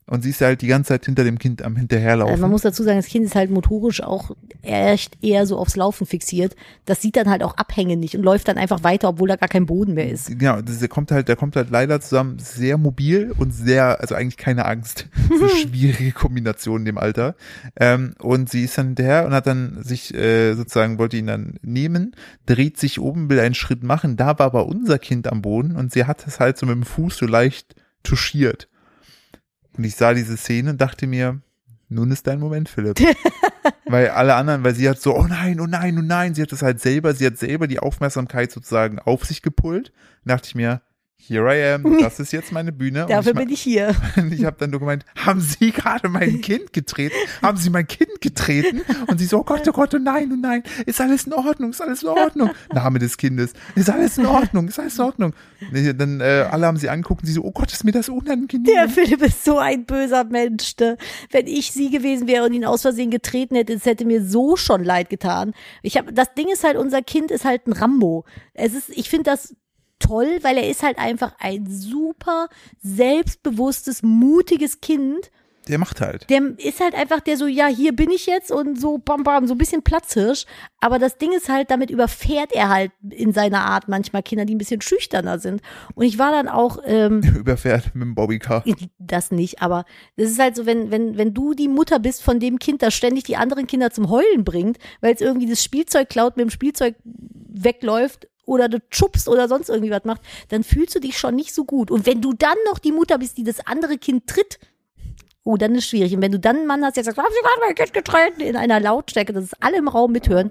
Und sie ist halt die ganze Zeit hinter dem Kind am Hinterherlaufen. Also man muss dazu sagen, das Kind ist halt motorisch auch echt eher so aufs Laufen fixiert. Das sieht dann halt auch abhängig und läuft dann einfach weiter, obwohl da gar kein Boden mehr ist. Genau, der kommt halt, der kommt halt leider zusammen sehr mobil und sehr, also eigentlich keine Angst. Eine schwierige Kombination in dem Alter. Ähm, und sie ist dann hinterher und hat dann sich äh, sozusagen, wollte ihn dann nehmen, dreht sich oben, will einen Schritt machen. Da war aber unser Kind am Boden und sie hat es halt so mit dem Fuß so leicht touchiert. Und ich sah diese Szene und dachte mir, nun ist dein Moment, Philipp. weil alle anderen, weil sie hat so, oh nein, oh nein, oh nein, sie hat das halt selber, sie hat selber die Aufmerksamkeit sozusagen auf sich gepullt. Da dachte ich mir, here I am, das ist jetzt meine Bühne. Und Dafür ich, bin ich hier. und ich habe dann nur gemeint, haben Sie gerade mein Kind getreten? Haben Sie mein Kind getreten? Und sie so, oh Gott, oh Gott, oh nein, oh nein, ist alles in Ordnung, ist alles in Ordnung. Name des Kindes, ist alles in Ordnung, ist alles in Ordnung. Nee, Dann äh, alle haben sie angeguckt und sie so, oh Gott, ist mir das unangenehm. Der Philipp ist so ein böser Mensch. Ne? Wenn ich sie gewesen wäre und ihn aus Versehen getreten hätte, es hätte mir so schon leid getan. Ich habe, das Ding ist halt, unser Kind ist halt ein Rambo. Es ist, ich finde das toll, weil er ist halt einfach ein super selbstbewusstes, mutiges Kind. Der macht halt. Der ist halt einfach der so, ja, hier bin ich jetzt und so bam bam, so ein bisschen Platzhirsch. Aber das Ding ist halt, damit überfährt er halt in seiner Art manchmal Kinder, die ein bisschen schüchterner sind. Und ich war dann auch, ähm, Überfährt mit dem Bobbycar. das nicht, aber das ist halt so, wenn, wenn, wenn du die Mutter bist von dem Kind, das ständig die anderen Kinder zum Heulen bringt, weil es irgendwie das Spielzeug klaut, mit dem Spielzeug wegläuft oder du schubst oder sonst irgendwie was macht, dann fühlst du dich schon nicht so gut. Und wenn du dann noch die Mutter bist, die das andere Kind tritt, oh, dann ist schwierig. Und wenn du dann einen Mann hast, der sagt, haben Sie gerade mein Kind getreten, in einer Lautstärke, dass es alle im Raum mithören,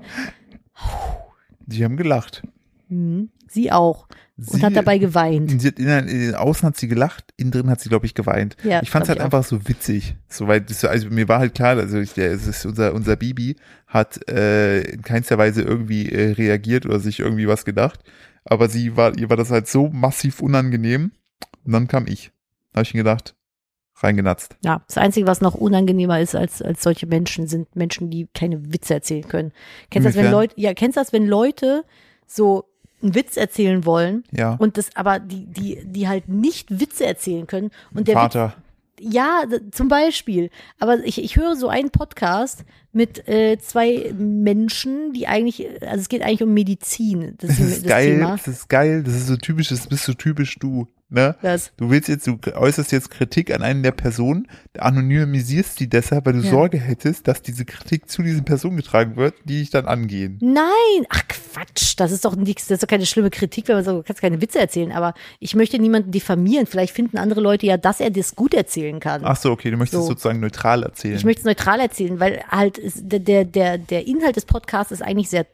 Die haben gelacht. hm, sie auch. Und Sie- hat dabei geweint. Sie hat, in, in, außen hat sie gelacht, innen drin hat sie, glaube ich, geweint. Ja, ich fand es halt auch. einfach so witzig. Soweit, das- also mir war halt klar, also ich, der, es ist unser, unser Bibi hat äh, in keinster Weise irgendwie äh, reagiert oder sich irgendwie was gedacht. Aber sie war, ihr war das halt so massiv unangenehm. Und dann kam ich. Da habe ich mir gedacht, reingenatzt. Ja, das Einzige, was noch unangenehmer ist als, als solche Menschen, sind Menschen, die keine Witze erzählen können. Kennst du das, wenn? Leute, ja, kennst du das, wenn Leute so einen Witz erzählen wollen Ja. und das aber die, die, die halt nicht Witze erzählen können und der Witz, Vater. ja, d- zum Beispiel. Aber ich, ich höre so einen Podcast mit äh, zwei Menschen, die eigentlich, also es geht eigentlich um Medizin. Das, Das ist ist das geil, Thema. das ist geil, das ist so typisch, das bist so typisch du, ne? Das. Du willst jetzt, du äußerst jetzt Kritik an einen der Personen, anonymisierst die deshalb, weil du Ja. Sorge hättest, dass diese Kritik zu diesen Personen getragen wird, die dich dann angehen. Nein, ach Quatsch, das ist doch nichts, das ist doch keine schlimme Kritik, wenn man sagt, du kannst keine Witze erzählen, aber ich möchte niemanden diffamieren. Vielleicht finden andere Leute ja, dass er das gut erzählen kann. Ach so, okay, du möchtest So. sozusagen neutral erzählen. Ich möchte es neutral erzählen, weil halt der, der, der Inhalt des Podcasts ist eigentlich sehr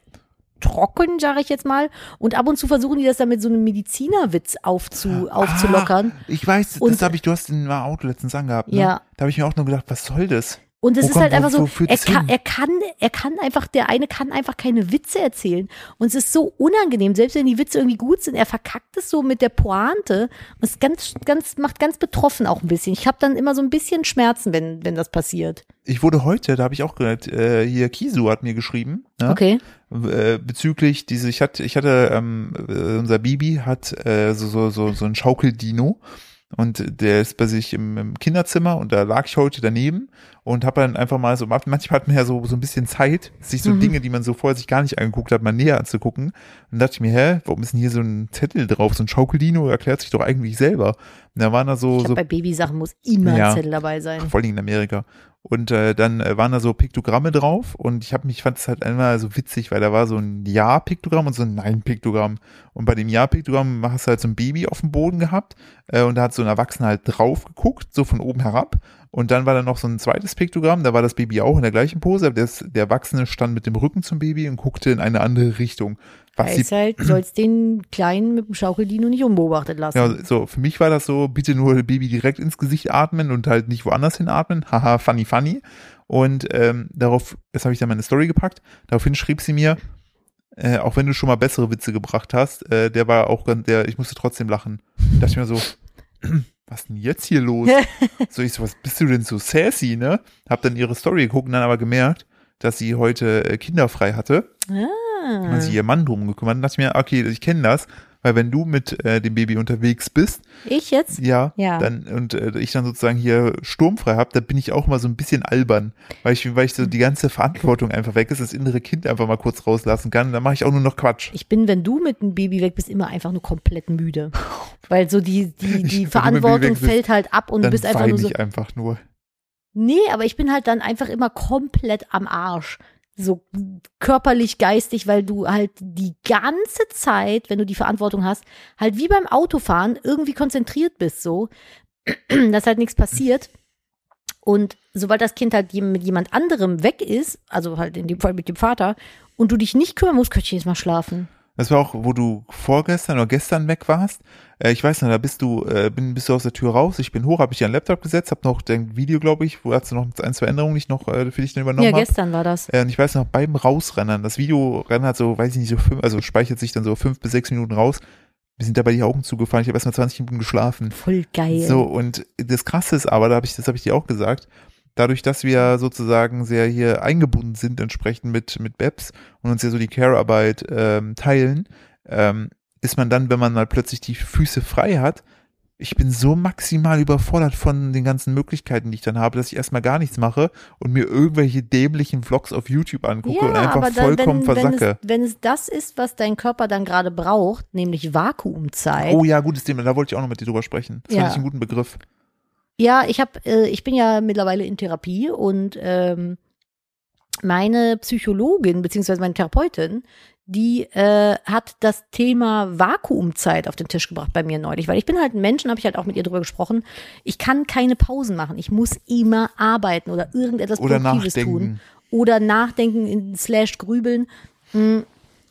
trocken, sage ich jetzt mal. Und ab und zu versuchen die das dann mit so einem Medizinerwitz aufzu, aufzulockern. Ah, ich weiß, Und- das habe ich, du hast in meinem Auto letztens angehabt, ne? Ja. Da habe ich mir auch nur gedacht, was soll das? Und es ist halt einfach so, er kann, er kann, er kann einfach, der eine kann einfach keine Witze erzählen. Und es ist so unangenehm, selbst wenn die Witze irgendwie gut sind, er verkackt es so mit der Pointe. Und es ganz, ganz, macht ganz betroffen auch ein bisschen. Ich habe dann immer so ein bisschen Schmerzen, wenn, wenn das passiert. Ich wurde heute, da habe ich auch gehört, äh, hier Kisu hat mir geschrieben, ne? Okay. äh, bezüglich diese, ich hatte, ich hatte, ähm, äh, unser Bibi hat äh, so, so, so, so ein Schaukeldino und der ist bei sich im, im Kinderzimmer und da lag ich heute daneben und habe dann einfach mal so, manchmal hat man ja so, so ein bisschen Zeit, sich so Mhm. Dinge, die man so vorher sich gar nicht angeguckt hat, mal näher anzugucken. Und dachte ich mir, hä, warum ist denn hier so ein Zettel drauf? So ein Schaukeldino erklärt sich doch eigentlich selber. Und da waren da so, Ich so bei Babysachen muss immer Ja. ein Zettel dabei sein. vor allem in Amerika. Und äh, dann äh, waren da so Piktogramme drauf und ich habe mich fand es halt einmal so witzig, weil da war so ein Ja-Piktogramm und so ein Nein-Piktogramm. Und bei dem Ja-Piktogramm hast du halt so ein Baby auf dem Boden gehabt äh, und da hat so ein Erwachsener halt drauf geguckt, so von oben herab. Und dann war da noch so ein zweites Piktogramm, da war das Baby auch in der gleichen Pose, aber das, der Erwachsene stand mit dem Rücken zum Baby und guckte in eine andere Richtung. Was Ist halt, sollst den Kleinen mit dem Schaukeldino nicht unbeobachtet lassen. ja, so, für mich war das so, bitte nur Baby direkt ins Gesicht atmen und halt nicht woanders hin atmen. Haha, funny, funny. Und ähm, darauf, das habe ich dann meine Story gepackt. Daraufhin schrieb sie mir, äh, auch wenn du schon mal bessere Witze gebracht hast, äh, der war auch ganz, der, ich musste trotzdem lachen. Da dachte ich mir so, was denn jetzt hier los? so, ich so, was bist du denn so sassy, ne? Hab dann ihre Story geguckt und dann aber gemerkt, dass sie heute äh, kinderfrei hatte. ah. Hat sich ihr Mann drum gekümmert. Und dachte ich mir, okay, ich kenne das, weil wenn du mit äh, dem Baby unterwegs bist, Ich jetzt? ja, Ja. dann und äh, ich dann sozusagen hier sturmfrei habe, da bin ich auch mal so ein bisschen albern, weil ich, weil ich so die ganze Verantwortung einfach weg ist, das innere Kind einfach mal kurz rauslassen kann. Dann mache ich auch nur noch Quatsch. Ich bin, wenn du mit dem Baby weg bist, immer einfach nur komplett müde. Weil so die, die, die Verantwortung fällt halt ab und du bist einfach nur so. ich einfach nur. Nee, aber ich bin halt dann einfach immer komplett am Arsch. So körperlich, geistig, weil du halt die ganze Zeit, wenn du die Verantwortung hast, halt wie beim Autofahren irgendwie konzentriert bist, so, dass halt nichts passiert. Und sobald das Kind halt mit jemand anderem weg ist, also halt in dem Fall mit dem Vater, und du dich nicht kümmern musst, könnte ich jetzt mal schlafen. Das war auch, wo du vorgestern oder gestern weg warst. Äh, ich weiß noch, da bist du, äh, bin, bist du aus der Tür raus. Ich bin hoch, habe ich dir einen Laptop gesetzt, habe noch dein Video, glaube ich, wo hast du noch ein, zwei Änderungen, die ich noch äh, für dich dann übernommen Ja, habe. gestern war das. Äh, und ich weiß noch, beim Rausrennen, das Video rennt halt so, weiß ich nicht, so fünf, also speichert sich dann so fünf bis sechs Minuten raus. Mir sind dabei die Augen zugefallen, ich habe erst mal 20 Minuten geschlafen. Voll geil. So, und das Krasse ist aber, da habe ich, das habe ich dir auch gesagt, dadurch, dass wir sozusagen sehr hier eingebunden sind, entsprechend mit, mit BEPS und uns ja so die Care-Arbeit ähm, teilen, ähm, ist man dann, wenn man mal plötzlich die Füße frei hat, ich bin so maximal überfordert von den ganzen Möglichkeiten, die ich dann habe, dass ich erstmal gar nichts mache und mir irgendwelche dämlichen Vlogs auf YouTube angucke und einfach vollkommen wenn, versacke. Wenn es, wenn es das ist, was dein Körper dann gerade braucht, nämlich Vakuumzeit. Oh ja, gutes Thema, da wollte ich auch noch mit dir drüber sprechen. Das Ja. fand ich einen guten Begriff. Ja, ich habe, äh, ich bin ja mittlerweile in Therapie und ähm, meine Psychologin beziehungsweise meine Therapeutin, die äh, hat das Thema Vakuumzeit auf den Tisch gebracht bei mir neulich, weil ich bin halt ein Mensch und habe ich halt auch mit ihr drüber gesprochen. Ich kann keine Pausen machen. Ich muss immer arbeiten oder irgendetwas Oder Produktives tun nachdenken. oder nachdenken in slash grübeln. Mm,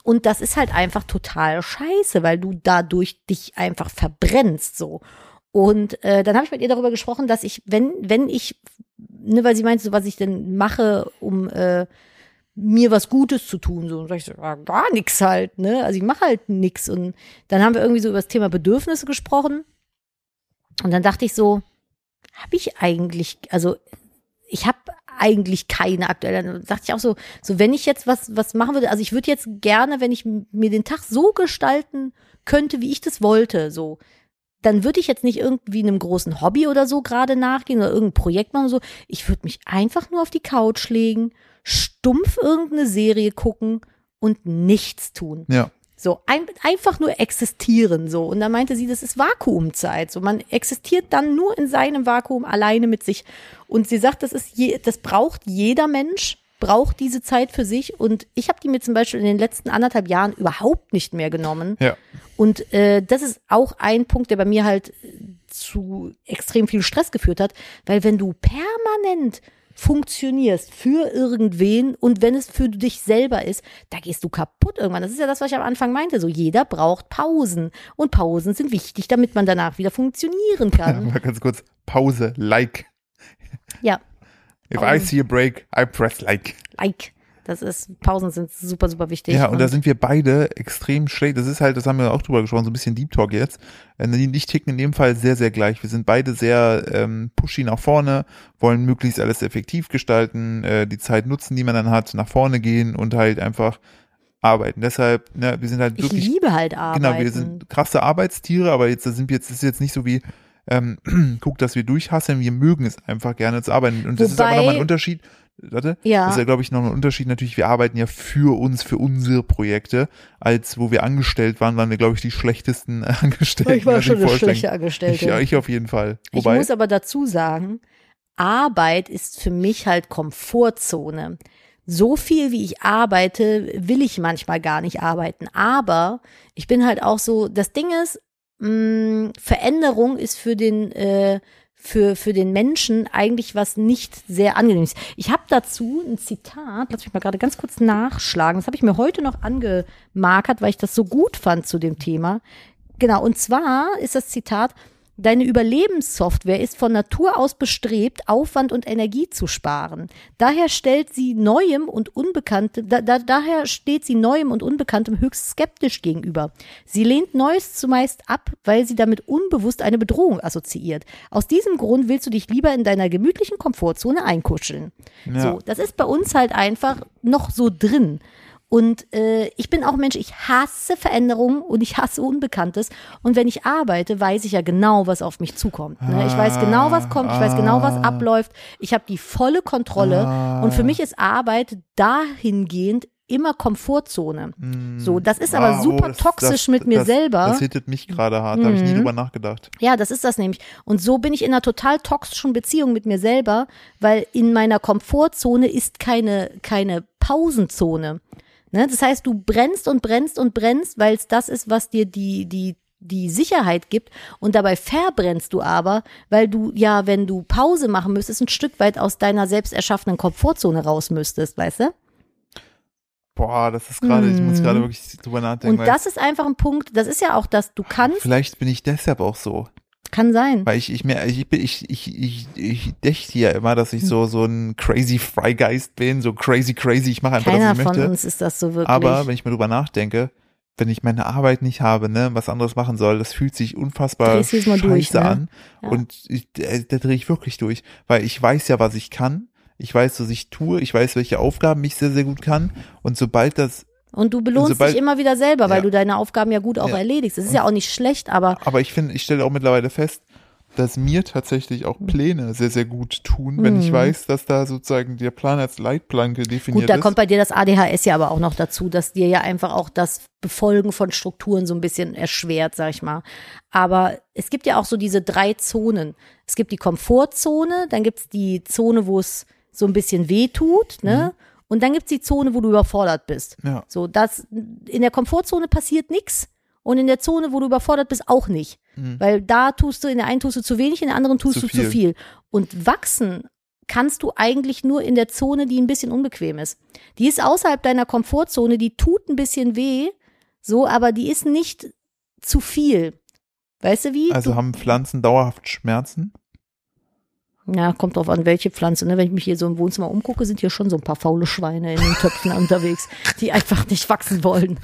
Und das ist halt einfach total scheiße, weil du dadurch dich einfach verbrennst so. Und äh, dann habe ich mit ihr darüber gesprochen, dass ich, wenn, wenn ich, ne, weil sie meinte, so was ich denn mache, um äh, mir was Gutes zu tun, so, und sag ich so, ja, gar nix halt, ne? Also ich mache halt nix. Und dann haben wir irgendwie so über das Thema Bedürfnisse gesprochen. Und dann dachte ich so, habe ich eigentlich, also ich habe eigentlich keine aktuelle. Dann dachte ich auch so, so wenn ich jetzt was was machen würde, also ich würde jetzt gerne, wenn ich mir den Tag so gestalten könnte, wie ich das wollte, so, dann würde ich jetzt nicht irgendwie einem großen Hobby oder so gerade nachgehen oder irgendein Projekt machen oder so. Ich würde mich einfach nur auf die Couch legen, stumpf irgendeine Serie gucken und nichts tun. Ja. So, ein, einfach nur existieren, so. Und dann meinte sie, das ist Vakuumzeit. So, man existiert dann nur in seinem Vakuum alleine mit sich. Und sie sagt, das ist je, das braucht jeder Mensch, braucht diese Zeit für sich. Und ich habe die mir zum Beispiel in den letzten anderthalb Jahren überhaupt nicht mehr genommen. Ja. Und äh, das ist auch ein Punkt, der bei mir halt äh, zu extrem viel Stress geführt hat, weil wenn du permanent funktionierst für irgendwen und wenn es für dich selber ist, da gehst du kaputt irgendwann. Das ist ja das, was ich am Anfang meinte. So jeder braucht Pausen und Pausen sind wichtig, damit man danach wieder funktionieren kann. Mal ganz kurz, Pause, like. Ja, If Pausen. I see a break, I press like. like. Das ist Pausen sind super super wichtig. Ja, und da sind wir beide extrem schlecht. Das ist halt, das haben wir auch drüber gesprochen, so ein bisschen Deep Talk jetzt. Äh, Nadine und ich ticken in dem Fall sehr, sehr gleich. Wir sind beide sehr ähm, pushy nach vorne, wollen möglichst alles effektiv gestalten, äh, die Zeit nutzen, die man dann hat, nach vorne gehen und halt einfach arbeiten. Deshalb, ne, wir sind halt ich wirklich liebe halt Arbeiten. Genau, wir sind krasse Arbeitstiere, aber jetzt da sind wir jetzt das ist jetzt nicht so wie ähm, guck, dass wir durchhasseln, wir mögen es einfach gerne zu arbeiten. Und das ist aber Wobei- nochmal ein Unterschied. Warte, Ja. das ist ja, glaube ich, nochmal ein Unterschied. Natürlich, wir arbeiten ja für uns, für unsere Projekte. Als wo wir angestellt waren, waren wir, glaube ich, die schlechtesten Angestellten. ich war schon eine schlechte Angestellte. Ich, ja, ich auf jeden Fall. Ich Wobei, muss aber dazu sagen, Arbeit ist für mich halt Komfortzone. So viel wie ich arbeite, will ich manchmal gar nicht arbeiten. Aber ich bin halt auch so, das Ding ist, mh, Veränderung ist für den, äh, für, für den Menschen eigentlich was nicht sehr angenehmes. Ich habe dazu ein Zitat, lass mich mal gerade ganz kurz nachschlagen. Das habe ich mir heute noch angemarkert, weil ich das so gut fand zu dem Thema. Genau, und zwar ist das Zitat, Deine Überlebenssoftware ist von Natur aus bestrebt, Aufwand und Energie zu sparen. Daher stellt sie Neuem und Unbekanntem, da, da, daher steht sie Neuem und Unbekanntem höchst skeptisch gegenüber. Sie lehnt Neues zumeist ab, weil sie damit unbewusst eine Bedrohung assoziiert. Aus diesem Grund willst du dich lieber in deiner gemütlichen Komfortzone einkuscheln. Ja. So, das ist bei uns halt einfach noch so drin. Und äh, ich bin auch Mensch, ich hasse Veränderungen und ich hasse Unbekanntes. Und wenn ich arbeite, weiß ich ja genau, was auf mich zukommt. Ne? Ich weiß genau, was kommt, ich weiß genau, was Ah. abläuft. Ich habe die volle Kontrolle. Ah. Und für mich ist Arbeit dahingehend immer Komfortzone. So, das ist aber Ah, oh, super das- toxisch das, mit mir das, selber. Das hittet mich gerade hart, da habe ich nie Mhm. drüber nachgedacht. Ja, das ist das nämlich. Und so bin ich in einer total toxischen Beziehung mit mir selber, weil in meiner Komfortzone ist keine, keine Pausenzone. Ne? Das heißt, du brennst und brennst und brennst, weil es das ist, was dir die, die, die Sicherheit gibt. Und dabei verbrennst du aber, weil du ja, wenn du Pause machen müsstest, ein Stück weit aus deiner selbst erschaffenen Komfortzone raus müsstest, weißt du? Boah, das ist gerade, ich muss Mhm. gerade wirklich drüber nachdenken. Und das ist einfach ein Punkt, das ist ja auch das, du kannst, vielleicht bin ich deshalb auch so. Kann sein. Weil ich, ich mir, ich ich, ich, ich, ich dächte ja immer, dass ich so, so ein crazy Freigeist bin, so crazy, crazy, ich mache einfach, Keiner was ich von möchte. uns ist das so wirklich. Aber wenn ich mir drüber nachdenke, wenn ich meine Arbeit nicht habe, ne, was anderes machen soll, das fühlt sich unfassbar scheiße durch, ne? an. Ja. Und ich, da drehe ich wirklich durch, weil ich weiß ja, was ich kann. Ich weiß, was ich tue. Ich weiß, welche Aufgaben ich sehr, sehr gut kann. Und sobald das, Und du belohnst dich immer wieder selber, weil Ja. du deine Aufgaben ja gut auch Ja. erledigst. Das ist ja auch nicht schlecht, aber aber ich finde, ich stelle auch mittlerweile fest, dass mir tatsächlich auch Pläne sehr, sehr gut tun, wenn ich Mhm. weiß, dass da sozusagen der Plan als Leitplanke definiert gut, da ist. kommt bei dir das ADHS ja aber auch noch dazu, dass dir ja einfach auch das Befolgen von Strukturen so ein bisschen erschwert, sag ich mal. Aber es gibt ja auch so diese drei Zonen. Es gibt die Komfortzone, dann gibt's die Zone, wo es so ein bisschen weh tut, ne? Und dann gibt's die Zone, wo du überfordert bist. ja. So, das in der Komfortzone passiert nichts und in der Zone, wo du überfordert bist, auch nicht. Mhm. Weil da tust du, in der einen tust du zu wenig, in der anderen tust Zu du zu viel. viel. Und wachsen kannst du eigentlich nur in der Zone, die ein bisschen unbequem ist. Die ist außerhalb deiner Komfortzone, die tut ein bisschen weh, so, aber die ist nicht zu viel. Weißt du wie? Also du, haben Pflanzen dauerhaft Schmerzen? Ja, kommt drauf an, welche Pflanze. Ne? Wenn ich mich hier so im Wohnzimmer umgucke, sind hier schon so ein paar faule Schweine in den Töpfen unterwegs, die einfach nicht wachsen wollen.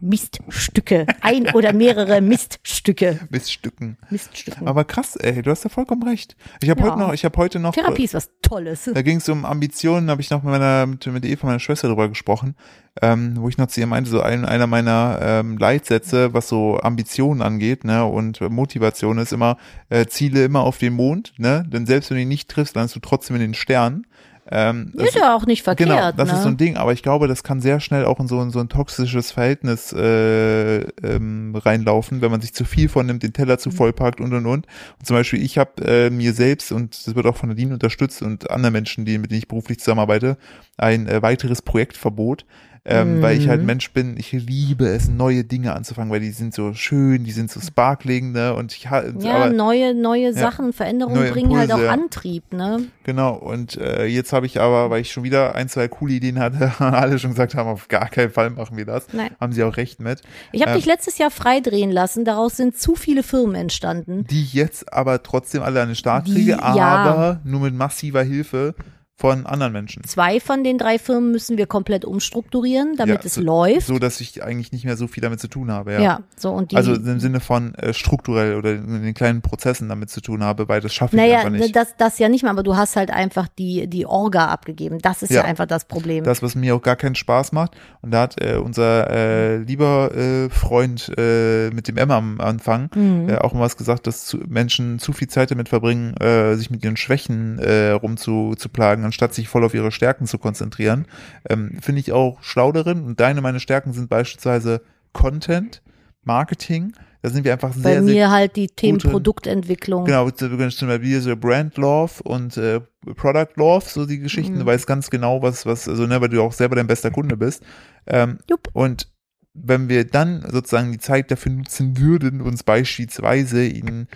Miststücke. Ein oder mehrere Miststücke. Missstücken. Miststücken. Aber krass, ey, du hast ja vollkommen recht. Ich habe Ja. heute noch, ich habe heute noch, Therapie ist was Tolles. da ging es um Ambitionen, habe ich noch mit meiner, mit, mit der Eva, meiner Schwester, drüber gesprochen, ähm, wo ich noch zu ihr meinte, so ein, einer meiner ähm, Leitsätze, was so Ambitionen angeht, ne, und Motivation ist immer, äh, Ziele immer auf den Mond, ne, denn selbst wenn du ihn nicht triffst, landest du trotzdem in den Sternen. Ähm, das- Ist ja auch nicht verkehrt. Genau, das ne? ist so ein Ding, aber ich glaube, das kann sehr schnell auch in so, in so ein toxisches Verhältnis äh, ähm, reinlaufen, wenn man sich zu viel vornimmt, den Teller Mhm. zu vollpackt und und und. und zum Beispiel, ich habe äh, mir selbst, und das wird auch von Nadine unterstützt und anderen Menschen, die, mit denen ich beruflich zusammenarbeite, ein äh, weiteres Projektverbot. Ähm, Weil ich halt Mhm. Mensch bin, ich liebe es, neue Dinge anzufangen, weil die sind so schön, die sind so sparkling, ne? Und ich ha- ja, aber, neue, neue Sachen, Veränderungen Neue bringen halt auch ja. Antrieb, ne? Genau, und äh, jetzt habe ich aber, weil ich schon wieder ein, zwei coole Ideen hatte, alle schon gesagt haben, auf gar keinen Fall machen wir das. Nein. Haben sie auch recht mit. Ich habe Ähm, dich letztes Jahr freidrehen lassen, daraus sind zu viele Firmen entstanden. Die jetzt aber trotzdem alle an den Start kriege, aber nur mit massiver Hilfe von anderen Menschen. Zwei von den drei Firmen müssen wir komplett umstrukturieren, damit Ja, es so- läuft. So, dass ich eigentlich nicht mehr so viel damit zu tun habe, ja. ja. so und die. Also im Sinne von äh, strukturell oder in den kleinen Prozessen damit zu tun habe, weil das schaffe ich naja, einfach nicht. das, das ja nicht mal, aber du hast halt einfach die, die Orga abgegeben. Das ist ja, Ja. einfach das Problem. das, was mir auch gar keinen Spaß macht. Und da hat äh, unser äh, lieber äh, Freund äh, mit dem M am Anfang Mhm. äh, auch mal was gesagt, dass zu, Menschen zu viel Zeit damit verbringen, äh, sich mit ihren Schwächen äh, rumzu zu plagen, anstatt sich voll auf ihre Stärken zu konzentrieren. Ähm, Finde ich auch schlau darin. Und deine, meine Stärken sind beispielsweise Content, Marketing. Da sind wir einfach Bei sehr, mir sehr halt die Themen gute- Produktentwicklung. Genau, zum Beispiel so Brand Love und äh, Product Love, so die Geschichten, Mhm. du weißt ganz genau, was, was, also ne, weil du auch selber dein bester Kunde bist. Ähm, Jupp. und wenn wir dann sozusagen die Zeit dafür nutzen würden, uns beispielsweise in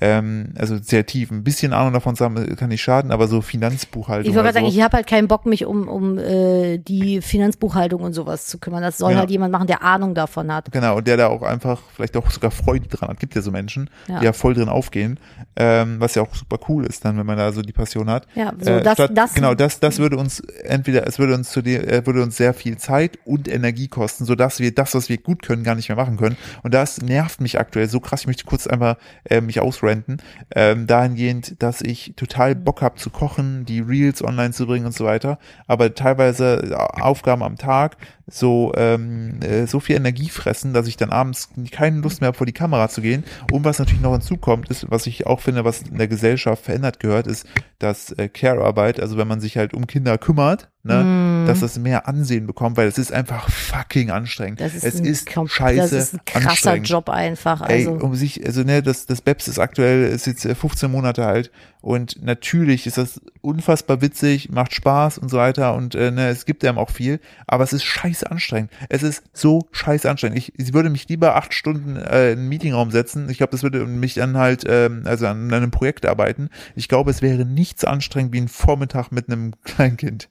ähm, also sehr tief, ein bisschen Ahnung davon haben, kann nicht schaden, aber so Finanzbuchhaltung. Ich gerade sagen, so. ich habe halt keinen Bock, mich um, um äh, die Finanzbuchhaltung und sowas zu kümmern. Das soll Genau. halt jemand machen, der Ahnung davon hat. Genau, und der da auch einfach vielleicht auch sogar Freude dran hat. Gibt ja so Menschen, Ja. die ja voll drin aufgehen, ähm, was ja auch super cool ist dann, wenn man da so die Passion hat. Ja, so Äh, das, statt, das, genau, das, das würde uns entweder, es würde uns zu dem, äh, würde uns sehr viel Zeit und Energie kosten, sodass wir das, was wir gut können, gar nicht mehr machen können. Und das nervt mich aktuell so krass. Ich möchte kurz einmal äh, mich ausrenten, ähm, dahingehend, dass ich total Bock habe zu kochen, die Reels online zu bringen und so weiter. Aber teilweise äh, Aufgaben am Tag so ähm, äh, so viel Energie fressen, dass ich dann abends keine Lust mehr habe, vor die Kamera zu gehen. Und was natürlich noch hinzukommt, ist, was ich auch finde, was in der Gesellschaft verändert gehört, ist, dass äh, Care-Arbeit, also wenn man sich halt um Kinder kümmert, ne, Mm. dass das mehr Ansehen bekommt, weil es ist einfach fucking anstrengend. das ist es ist scheiße das ist ein krasser. Job einfach. Ey, Also, um sich, also ne, das, das Babs ist aktuell, ist jetzt äh, 15 Monate alt und natürlich ist das unfassbar witzig, macht Spaß und so weiter und äh, ne, es gibt einem auch viel, aber es ist scheiße anstrengend. Es ist so scheiße anstrengend. Ich, ich würde mich lieber acht Stunden äh, in einen Meetingraum setzen. Ich glaube, das würde mich dann halt, ähm, also an einem Projekt arbeiten. Ich glaube, es wäre nicht so anstrengend wie ein Vormittag mit einem Kleinkind.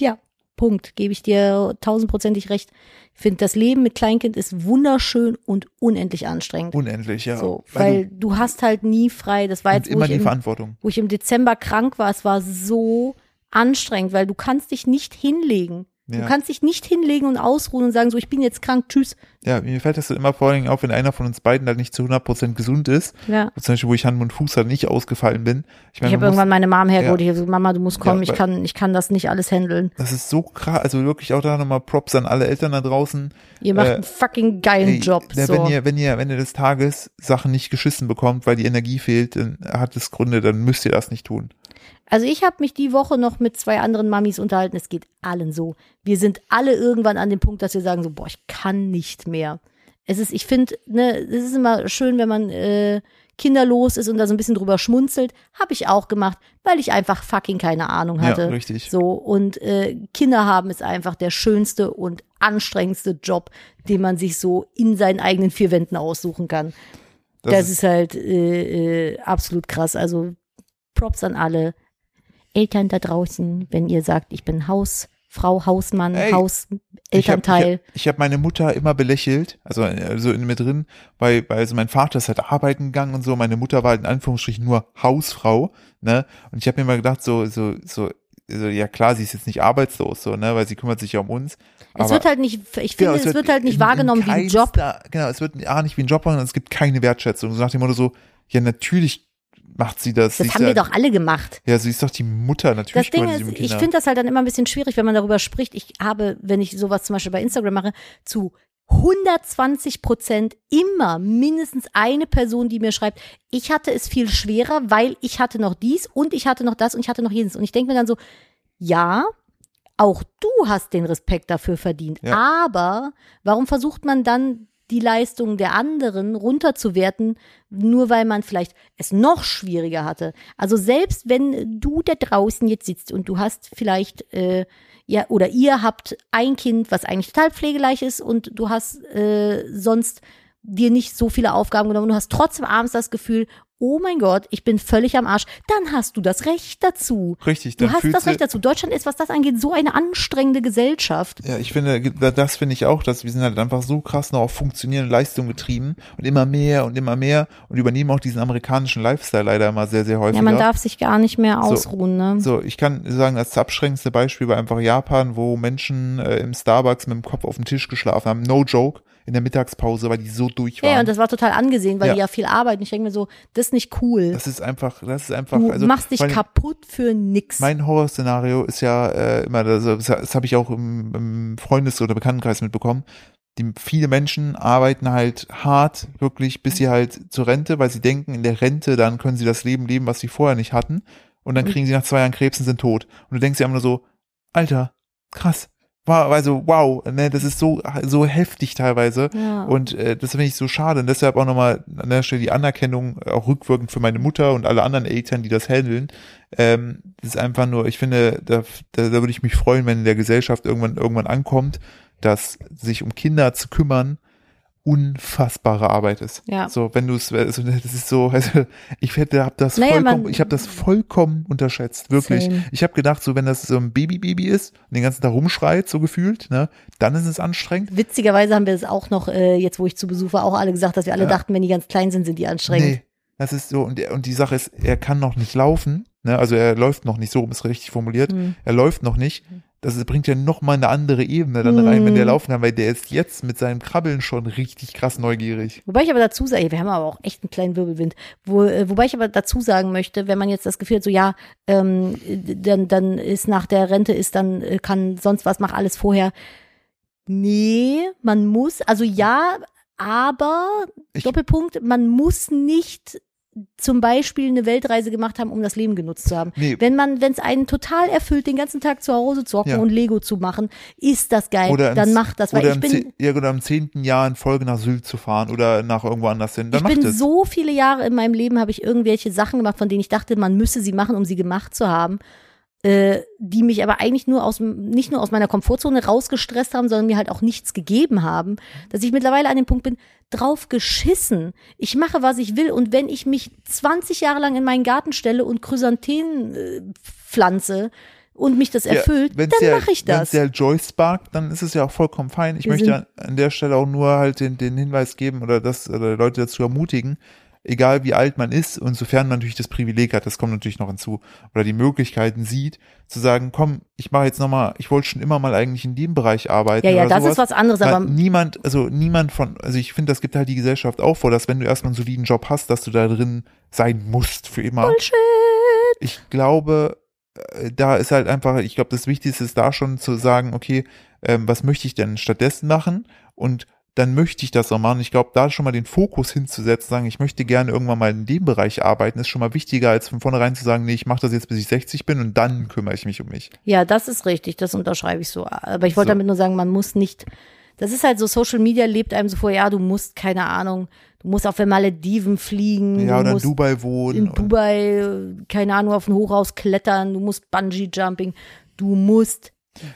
Ja, Punkt. Gebe ich dir tausendprozentig recht. Ich finde, das Leben mit Kleinkind ist wunderschön und unendlich anstrengend. Unendlich, ja. so, Weil weil du, hast halt nie frei. Das war du, jetzt, immer die im, Verantwortung. wo ich im Dezember krank war. Es war so anstrengend, weil du kannst dich nicht hinlegen. Du Ja. kannst dich nicht hinlegen und ausruhen und sagen, so, ich bin jetzt krank, tschüss. Ja, mir fällt das immer vor allen Dingen auf, wenn einer von uns beiden halt nicht zu 100% gesund ist. Ja. Zum Beispiel, wo ich Hand und Fuß halt nicht ausgefallen bin. Ich Ich meine, habe irgendwann meine Mom hergeholt. Ja. Ich habe gesagt, Mama, du musst kommen. Ja, ich kann, ich kann das nicht alles handeln. das ist so krass. Also wirklich auch da nochmal Props an alle Eltern da draußen. Ihr macht Äh, einen fucking geilen Ey, Job. ja, so. Wenn ihr, wenn ihr am Ende des Tages Sachen nicht geschissen bekommt, weil die Energie fehlt, dann hat es Gründe, dann müsst ihr das nicht tun. Also ich habe mich die Woche noch mit zwei anderen Mamis unterhalten. Es geht allen so. Wir sind alle irgendwann an dem Punkt, dass wir sagen so, boah, ich kann nicht mehr. Es ist, ich finde, ne, es ist immer schön, wenn man äh, kinderlos ist und da so ein bisschen drüber schmunzelt. Habe ich auch gemacht, weil ich einfach fucking keine Ahnung hatte. Ja, richtig. So und äh, Kinder haben ist einfach der schönste und anstrengendste Job, den man sich so in seinen eigenen vier Wänden aussuchen kann. Das, Das, ist, ist halt äh, äh, absolut krass. Also Props an alle Eltern da draußen, wenn ihr sagt, ich bin Hausfrau, Hausmann, Ey, Haus, ich habe Elternteil. ich, ich hab meine Mutter immer belächelt, also, also in mir drin, weil, weil also mein Vater ist halt arbeiten gegangen und so, meine Mutter war halt in Anführungsstrichen nur Hausfrau, ne? Und ich habe mir mal gedacht, so, so, so, so, ja klar, sie ist jetzt nicht arbeitslos, so, ne, weil sie kümmert sich ja um uns. es wird halt nicht, ich Genau, finde, es wird, halt nicht in- wahrgenommen in wie ein Job. Genau, es wird A nicht wie ein Job, sondern es gibt keine Wertschätzung. So nach dem Motto so, ja, natürlich macht sie das. sie Das ist haben ja, wir doch alle gemacht. Ja, sie ist doch die Mutter, natürlich Das Ding sie ist, ich finde das halt dann immer ein bisschen schwierig, wenn man darüber spricht. Ich habe, wenn ich sowas zum Beispiel bei Instagram mache, zu 120 Prozent immer mindestens eine Person, die mir schreibt, ich hatte es viel schwerer, weil ich hatte noch dies und ich hatte noch das und ich hatte noch jenes. Und ich denke mir dann so, ja, auch du hast den Respekt dafür verdient. Ja. Aber warum versucht man dann die Leistung der anderen runterzuwerten, nur weil man vielleicht es noch schwieriger hatte? Also selbst wenn du da draußen jetzt sitzt und du hast vielleicht äh, ja oder ihr habt ein Kind, was eigentlich total pflegeleicht ist und du hast äh, sonst dir nicht so viele Aufgaben genommen, du hast trotzdem abends das Gefühl, oh mein Gott, ich bin völlig am Arsch, dann hast du das Recht dazu. Richtig, Du hast das Recht dazu. Deutschland ist, was das angeht, so eine anstrengende Gesellschaft. Ja, ich finde, da- das finde ich auch, dass wir sind halt einfach so krass noch auf funktionierende Leistung getrieben und immer mehr und immer mehr und übernehmen auch diesen amerikanischen Lifestyle leider immer sehr, sehr häufig. Ja, man darf sich gar nicht mehr ausruhen, ne? So, ich kann sagen, das abschränkendste Beispiel war einfach Japan, wo Menschen äh, im Starbucks mit dem Kopf auf dem Tisch geschlafen haben. No joke. In der Mittagspause, weil die so durch waren. Ja, und das war total angesehen, weil Ja. die ja viel arbeiten. Ich denke mir so, das ist nicht cool. das ist einfach, das ist einfach, du also machst dich kaputt für nix. Mein Horrorszenario ist ja äh, immer, das, das habe ich auch im, im Freundes- oder Bekanntenkreis mitbekommen. Die, viele Menschen arbeiten halt hart, wirklich, bis sie halt zur Rente, weil sie denken, in der Rente, dann können sie das Leben leben, was sie vorher nicht hatten. Und dann Mhm. kriegen sie nach zwei Jahren Krebs und sind tot. Und du denkst dir immer nur so, Alter, krass. War also wow, ne, das ist so so heftig teilweise Ja. und äh, das finde ich so schade und deshalb auch nochmal an der Stelle die Anerkennung auch rückwirkend für meine Mutter und alle anderen Eltern, die das handeln. Ähm, das ist einfach nur, ich finde, da, da, da würde ich mich freuen, wenn in der Gesellschaft irgendwann irgendwann ankommt, dass sich um Kinder zu kümmern unfassbare Arbeit ist. Ja. So, wenn du es, also, das ist so, also ich hätte, hab das Naja, vollkommen, ich habe das vollkommen unterschätzt, wirklich. Same. Ich habe gedacht, so wenn das so ein Baby-Baby ist und den ganzen Tag rumschreit, so gefühlt, ne, dann ist es anstrengend. Witzigerweise haben wir es auch noch, äh, jetzt wo ich zu Besuch war, auch alle gesagt, dass wir alle Ja. dachten, wenn die ganz klein sind, sind die anstrengend. Nee, das ist so und und die Sache ist, er kann noch nicht laufen, ne, also er läuft noch nicht, so rum ist richtig formuliert. Hm. Er läuft noch nicht. Das bringt ja noch mal eine andere Ebene dann rein, wenn der Mhm. laufen kann, weil der ist jetzt mit seinem Krabbeln schon richtig krass neugierig. Wobei ich aber dazu sage, wir haben aber auch echt einen kleinen Wirbelwind, wo, äh, wobei ich aber dazu sagen möchte, wenn man jetzt das Gefühl hat, so ja, ähm, dann, dann ist nach der Rente ist dann, äh, kann sonst was, mach alles vorher. Nee, man muss, also ja, aber, Ich- Doppelpunkt, man muss nicht zum Beispiel eine Weltreise gemacht haben, um das Leben genutzt zu haben. Nee. Wenn man, wenn es einen total erfüllt, den ganzen Tag zu Hause zu hocken Ja. und Lego zu machen, ist das geil. Oder dann macht das, weil oder ich bin, ja, oder im zehnten Jahr in Folge nach Sylt zu fahren oder nach irgendwo anders hin. Dann ich macht bin es. so viele Jahre in meinem Leben habe ich irgendwelche Sachen gemacht, von denen ich dachte, man müsse sie machen, um sie gemacht zu haben, äh, die mich aber eigentlich nur aus nicht nur aus meiner Komfortzone rausgestresst haben, sondern mir halt auch nichts gegeben haben, dass ich mittlerweile an dem Punkt bin, drauf geschissen. Ich mache, was ich will und wenn ich mich 20 Jahre lang in meinen Garten stelle und Chrysanthemum äh, pflanze und mich das erfüllt, Ja, dann mache ich Wenn das. der Joy sparkt, dann ist es ja auch vollkommen fein. Ich Wir möchte an, an der Stelle auch nur halt den, den Hinweis geben oder das oder Leute dazu ermutigen, egal wie alt man ist und sofern man natürlich das Privileg hat, das kommt natürlich noch hinzu, oder die Möglichkeiten sieht, zu sagen, komm, ich mache jetzt nochmal, ich wollte schon immer mal eigentlich in dem Bereich arbeiten. ja, ja, das sowas. ist was anderes, Weil aber niemand, also niemand von, also ich finde, das gibt halt die Gesellschaft auch vor, dass wenn du erstmal einen soliden Job hast, dass du da drin sein musst für immer. Bullshit. Ich glaube, äh, da ist halt einfach, ich glaube, das Wichtigste ist da schon zu sagen, okay, ähm, was möchte ich denn stattdessen machen? Und dann möchte ich das auch machen. Ich glaube, da schon mal den Fokus hinzusetzen, sagen, ich möchte gerne irgendwann mal in dem Bereich arbeiten, ist schon mal wichtiger, als von vornherein zu sagen, nee, ich mache das jetzt, bis ich 60 bin und dann kümmere ich mich um mich. Ja, das ist richtig, das unterschreibe ich so. Aber ich wollte So. damit nur sagen, man muss nicht, das ist halt so, Social Media lebt einem so vor, ja, du musst, keine Ahnung, du musst auf der Malediven fliegen, Ja, du oder in Dubai wohnen. in Dubai, äh, keine Ahnung, auf ein Hochhaus klettern, du musst Bungee-Jumping, du musst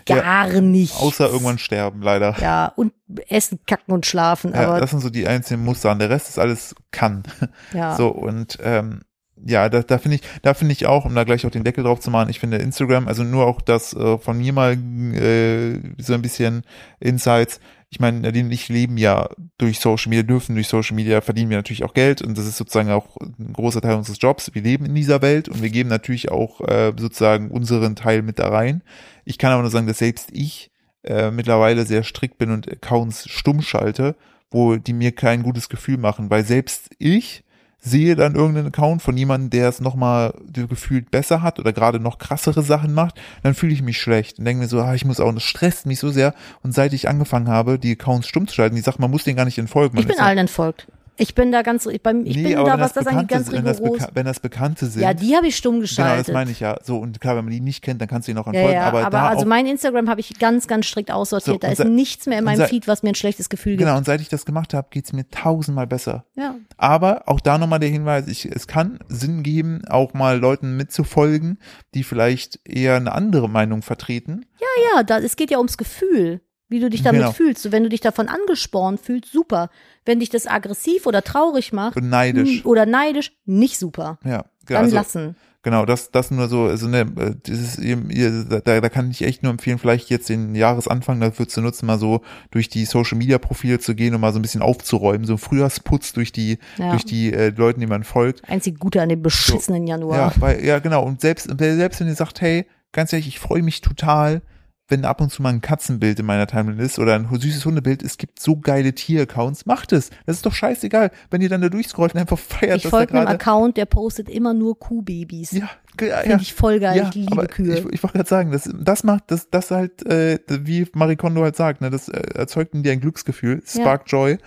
gar nichts. Außer irgendwann sterben, leider. Ja, und essen, kacken und schlafen, Ja, aber das sind so die einzelnen Muster. Und der Rest ist alles kann. ja. So, und ähm, ja, da, da finde ich, da finde ich auch, um da gleich auch den Deckel drauf zu machen, ich finde Instagram, also nur auch das äh, von mir mal äh, so ein bisschen Insights. Ich meine, Nadine und ich leben ja durch Social Media, dürfen durch Social Media, verdienen wir natürlich auch Geld und das ist sozusagen auch ein großer Teil unseres Jobs. Wir leben in dieser Welt und wir geben natürlich auch äh, sozusagen unseren Teil mit da rein. Ich kann aber nur sagen, dass selbst ich äh, mittlerweile sehr strikt bin und Accounts stumm schalte, wo die mir kein gutes Gefühl machen, weil selbst ich sehe dann irgendeinen Account von jemandem, der es nochmal gefühlt besser hat oder gerade noch krassere Sachen macht, dann fühle ich mich schlecht und denke mir so, ah, ich muss auch, und das stresst mich so sehr. Und seit ich angefangen habe, die Accounts stumm zu schalten, ich sage, man muss den gar nicht entfolgen. Man ich bin allen entfolgt. Ich bin da ganz, ich, beim, ich Nee, bin da, was das angeht, ganz wenn das, rigoros. wenn das Bekannte sind, Ja, die habe ich stumm genau, geschaltet. das meine ich ja. So, und klar, wenn man die nicht kennt, dann kannst du ihn auch Ja, entfolgen. ja, aber, aber, da also mein Instagram habe ich ganz, ganz strikt aussortiert. So, da ist nichts mehr in meinem Feed, was mir ein schlechtes Gefühl gibt. genau, und seit ich das gemacht habe, geht's mir tausendmal besser. Ja. Aber auch da nochmal der Hinweis, ich, es kann Sinn geben, auch mal Leuten mitzufolgen, die vielleicht eher eine andere Meinung vertreten. Ja, da, es geht ja ums Gefühl, wie du dich damit Genau. fühlst. So, wenn du dich davon angespornt fühlst, super. Wenn dich das aggressiv oder traurig macht Und neidisch. hm, oder neidisch, nicht super. Ja, Dann also, lassen. genau, das, das nur so, also ne, dieses, ihr- da, da kann ich echt nur empfehlen, vielleicht jetzt den Jahresanfang dafür zu nutzen, mal so durch die Social Media Profile zu gehen und mal so ein bisschen aufzuräumen, so Frühjahrsputz durch die, Ja. durch die äh, Leuten, die man folgt. Einzig Gute an dem beschissenen Januar. Ja, weil, ja, genau. Und selbst, selbst wenn ihr sagt, hey, ganz ehrlich, ich freue mich total, wenn ab und zu mal ein Katzenbild in meiner Timeline ist oder ein süßes Hundebild, es gibt so geile Tieraccounts, macht es. Das ist doch scheißegal, wenn ihr dann da durchscrollt und einfach feiert, Ich folge einem. Account, der postet immer nur Kuhbabys. Ja, ja, Finde ich voll geil. ja, ich liebe Kühe. Ich, ich wollte gerade sagen, das, das macht, das, das halt, äh, wie Marie Kondo halt sagt, ne, das äh, erzeugt in dir ein Glücksgefühl, spark joy.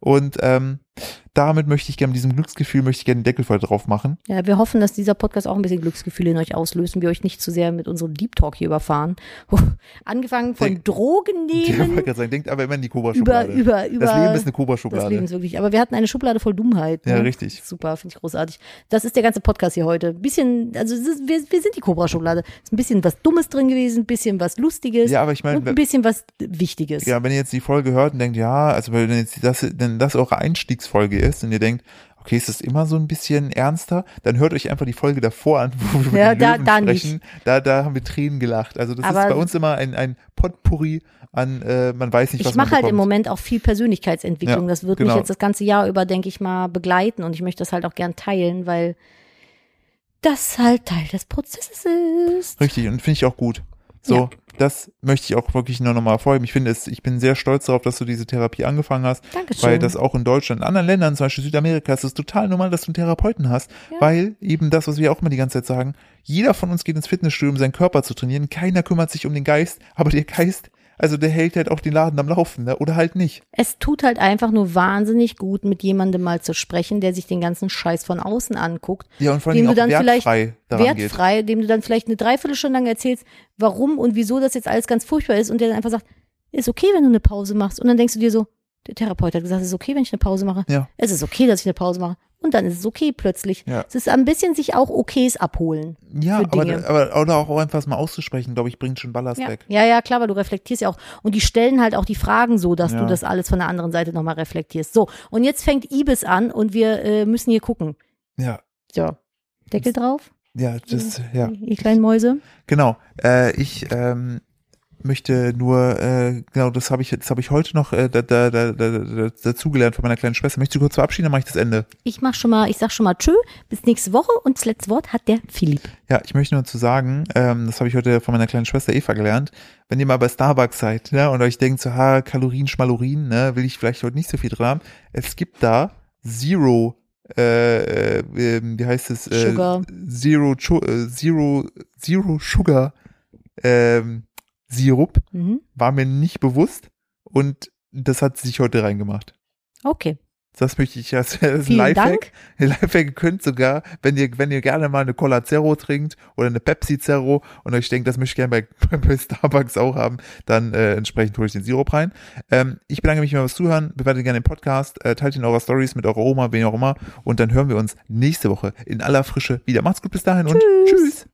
Und ähm, damit möchte ich gerne, diesem Glücksgefühl möchte ich gerne den Deckel voll drauf machen. Ja, wir hoffen, dass dieser Podcast auch ein bisschen Glücksgefühle in euch auslöst und wir euch nicht zu sehr mit unserem Deep Talk hier überfahren. Angefangen von Denk- Drogen Ich wollte nehmen gerade sagen, denkt aber immer in die über, Cobra-Schublade. über, über. das Leben ist eine das Cobra-Schublade. Leben ist wirklich. Aber wir hatten eine Schublade voll Dummheit. Ja, ne? richtig. Super, finde ich großartig. Das ist der ganze Podcast hier heute. Bisschen, also ist, wir, wir sind die Cobra-Schublade. Ist ein bisschen was Dummes drin gewesen, ein bisschen was Lustiges Ja, aber ich meine, und ein bisschen was Wichtiges. Ja, wenn ihr jetzt die Folge hört und denkt, ja, also wenn jetzt das, wenn das eure Einstiegsfolge ist und ihr denkt, okay, ist das immer so ein bisschen ernster, dann hört euch einfach die Folge davor an, wo wir über Ja, die da- Löwen da sprechen. Da, da haben wir Tränen gelacht. Also das Aber- ist bei uns immer ein, ein Potpourri an, äh, man weiß nicht, was Ich mache halt im. Moment auch viel Persönlichkeitsentwicklung. Ja, das wird genau. mich jetzt das ganze Jahr über, denke ich mal, begleiten und ich möchte das halt auch gern teilen, weil das halt Teil des Prozesses ist. Richtig, und finde ich auch gut. So, Ja. das möchte ich auch wirklich nur nochmal hervorheben. Ich finde es, ich bin sehr stolz darauf, dass du diese Therapie angefangen hast. Dankeschön. Weil das auch in Deutschland, in anderen Ländern, zum Beispiel Südamerika, ist es total normal, dass du einen Therapeuten hast. Ja. Weil eben das, was wir auch immer die ganze Zeit sagen, jeder von uns geht ins Fitnessstudio, um seinen Körper zu trainieren. Keiner kümmert sich um den Geist, aber der Geist, also der hält halt auch den Laden am Laufen, ne? oder halt nicht. Es tut halt einfach nur wahnsinnig gut, mit jemandem mal zu sprechen, der sich den ganzen Scheiß von außen anguckt. Ja, und vor Dem allem du auch dann vielleicht wertfrei geht. wertfrei, dem du dann vielleicht eine Dreiviertelstunde lang erzählst, warum und wieso das jetzt alles ganz furchtbar ist und der dann einfach sagt, ist okay, wenn du eine Pause machst. Und dann denkst du dir so, der Therapeut hat gesagt, es ist okay, wenn ich eine Pause mache. Ja. Es ist okay, dass ich eine Pause mache. Und dann ist es okay plötzlich. Ja. Es ist ein bisschen sich auch Okays abholen. Ja, aber, aber oder auch einfach mal auszusprechen, glaube ich, bringt schon Ballast Ja. weg. ja, ja, klar, weil du reflektierst ja auch. Und die stellen halt auch die Fragen so, dass Ja. du das alles von der anderen Seite nochmal reflektierst. So, und jetzt fängt Ibis an und wir äh, müssen hier gucken. Ja, So, Deckel drauf, ja, das, ja. ihr kleinen Mäuse. Genau. Äh, ich ähm, möchte nur, äh, genau, das habe ich, das habe ich heute noch äh, da, da, da, da, da, dazugelernt von meiner kleinen Schwester. Möchtest du kurz verabschieden, dann mache ich das Ende. Ich mach schon mal, ich sag schon mal tschö, bis nächste Woche und das letzte Wort hat der Philipp. Ja, ich möchte nur zu sagen, ähm, das habe ich heute von meiner kleinen Schwester Eva gelernt. Wenn ihr mal bei Starbucks seid, ne, und euch denkt so, ha, Kalorien, Schmalorin, ne, will ich vielleicht heute nicht so viel dran haben. Es gibt da Zero, äh, äh, ähm, wie heißt es? Äh, Sugar. Zero, äh, Zero, Zero Sugar, ähm, Sirup. Mhm. War mir nicht bewusst und das hat sie sich heute reingemacht. Okay. Das möchte ich als, als Vielen Lifehack. Dank. Lifehack könnt sogar, wenn ihr, wenn ihr gerne mal eine Cola Zero trinkt oder eine Pepsi Zero und euch denkt, das möchte ich gerne bei, bei Starbucks auch haben, dann äh, entsprechend hole ich den Sirup rein. Ähm, ich bedanke mich fürs Zuhören, bewertet gerne den Podcast, äh, teilt ihn in eurer Stories mit eurer Oma, wen auch immer und dann hören wir uns nächste Woche in aller Frische wieder. Macht's gut bis dahin und tschüss.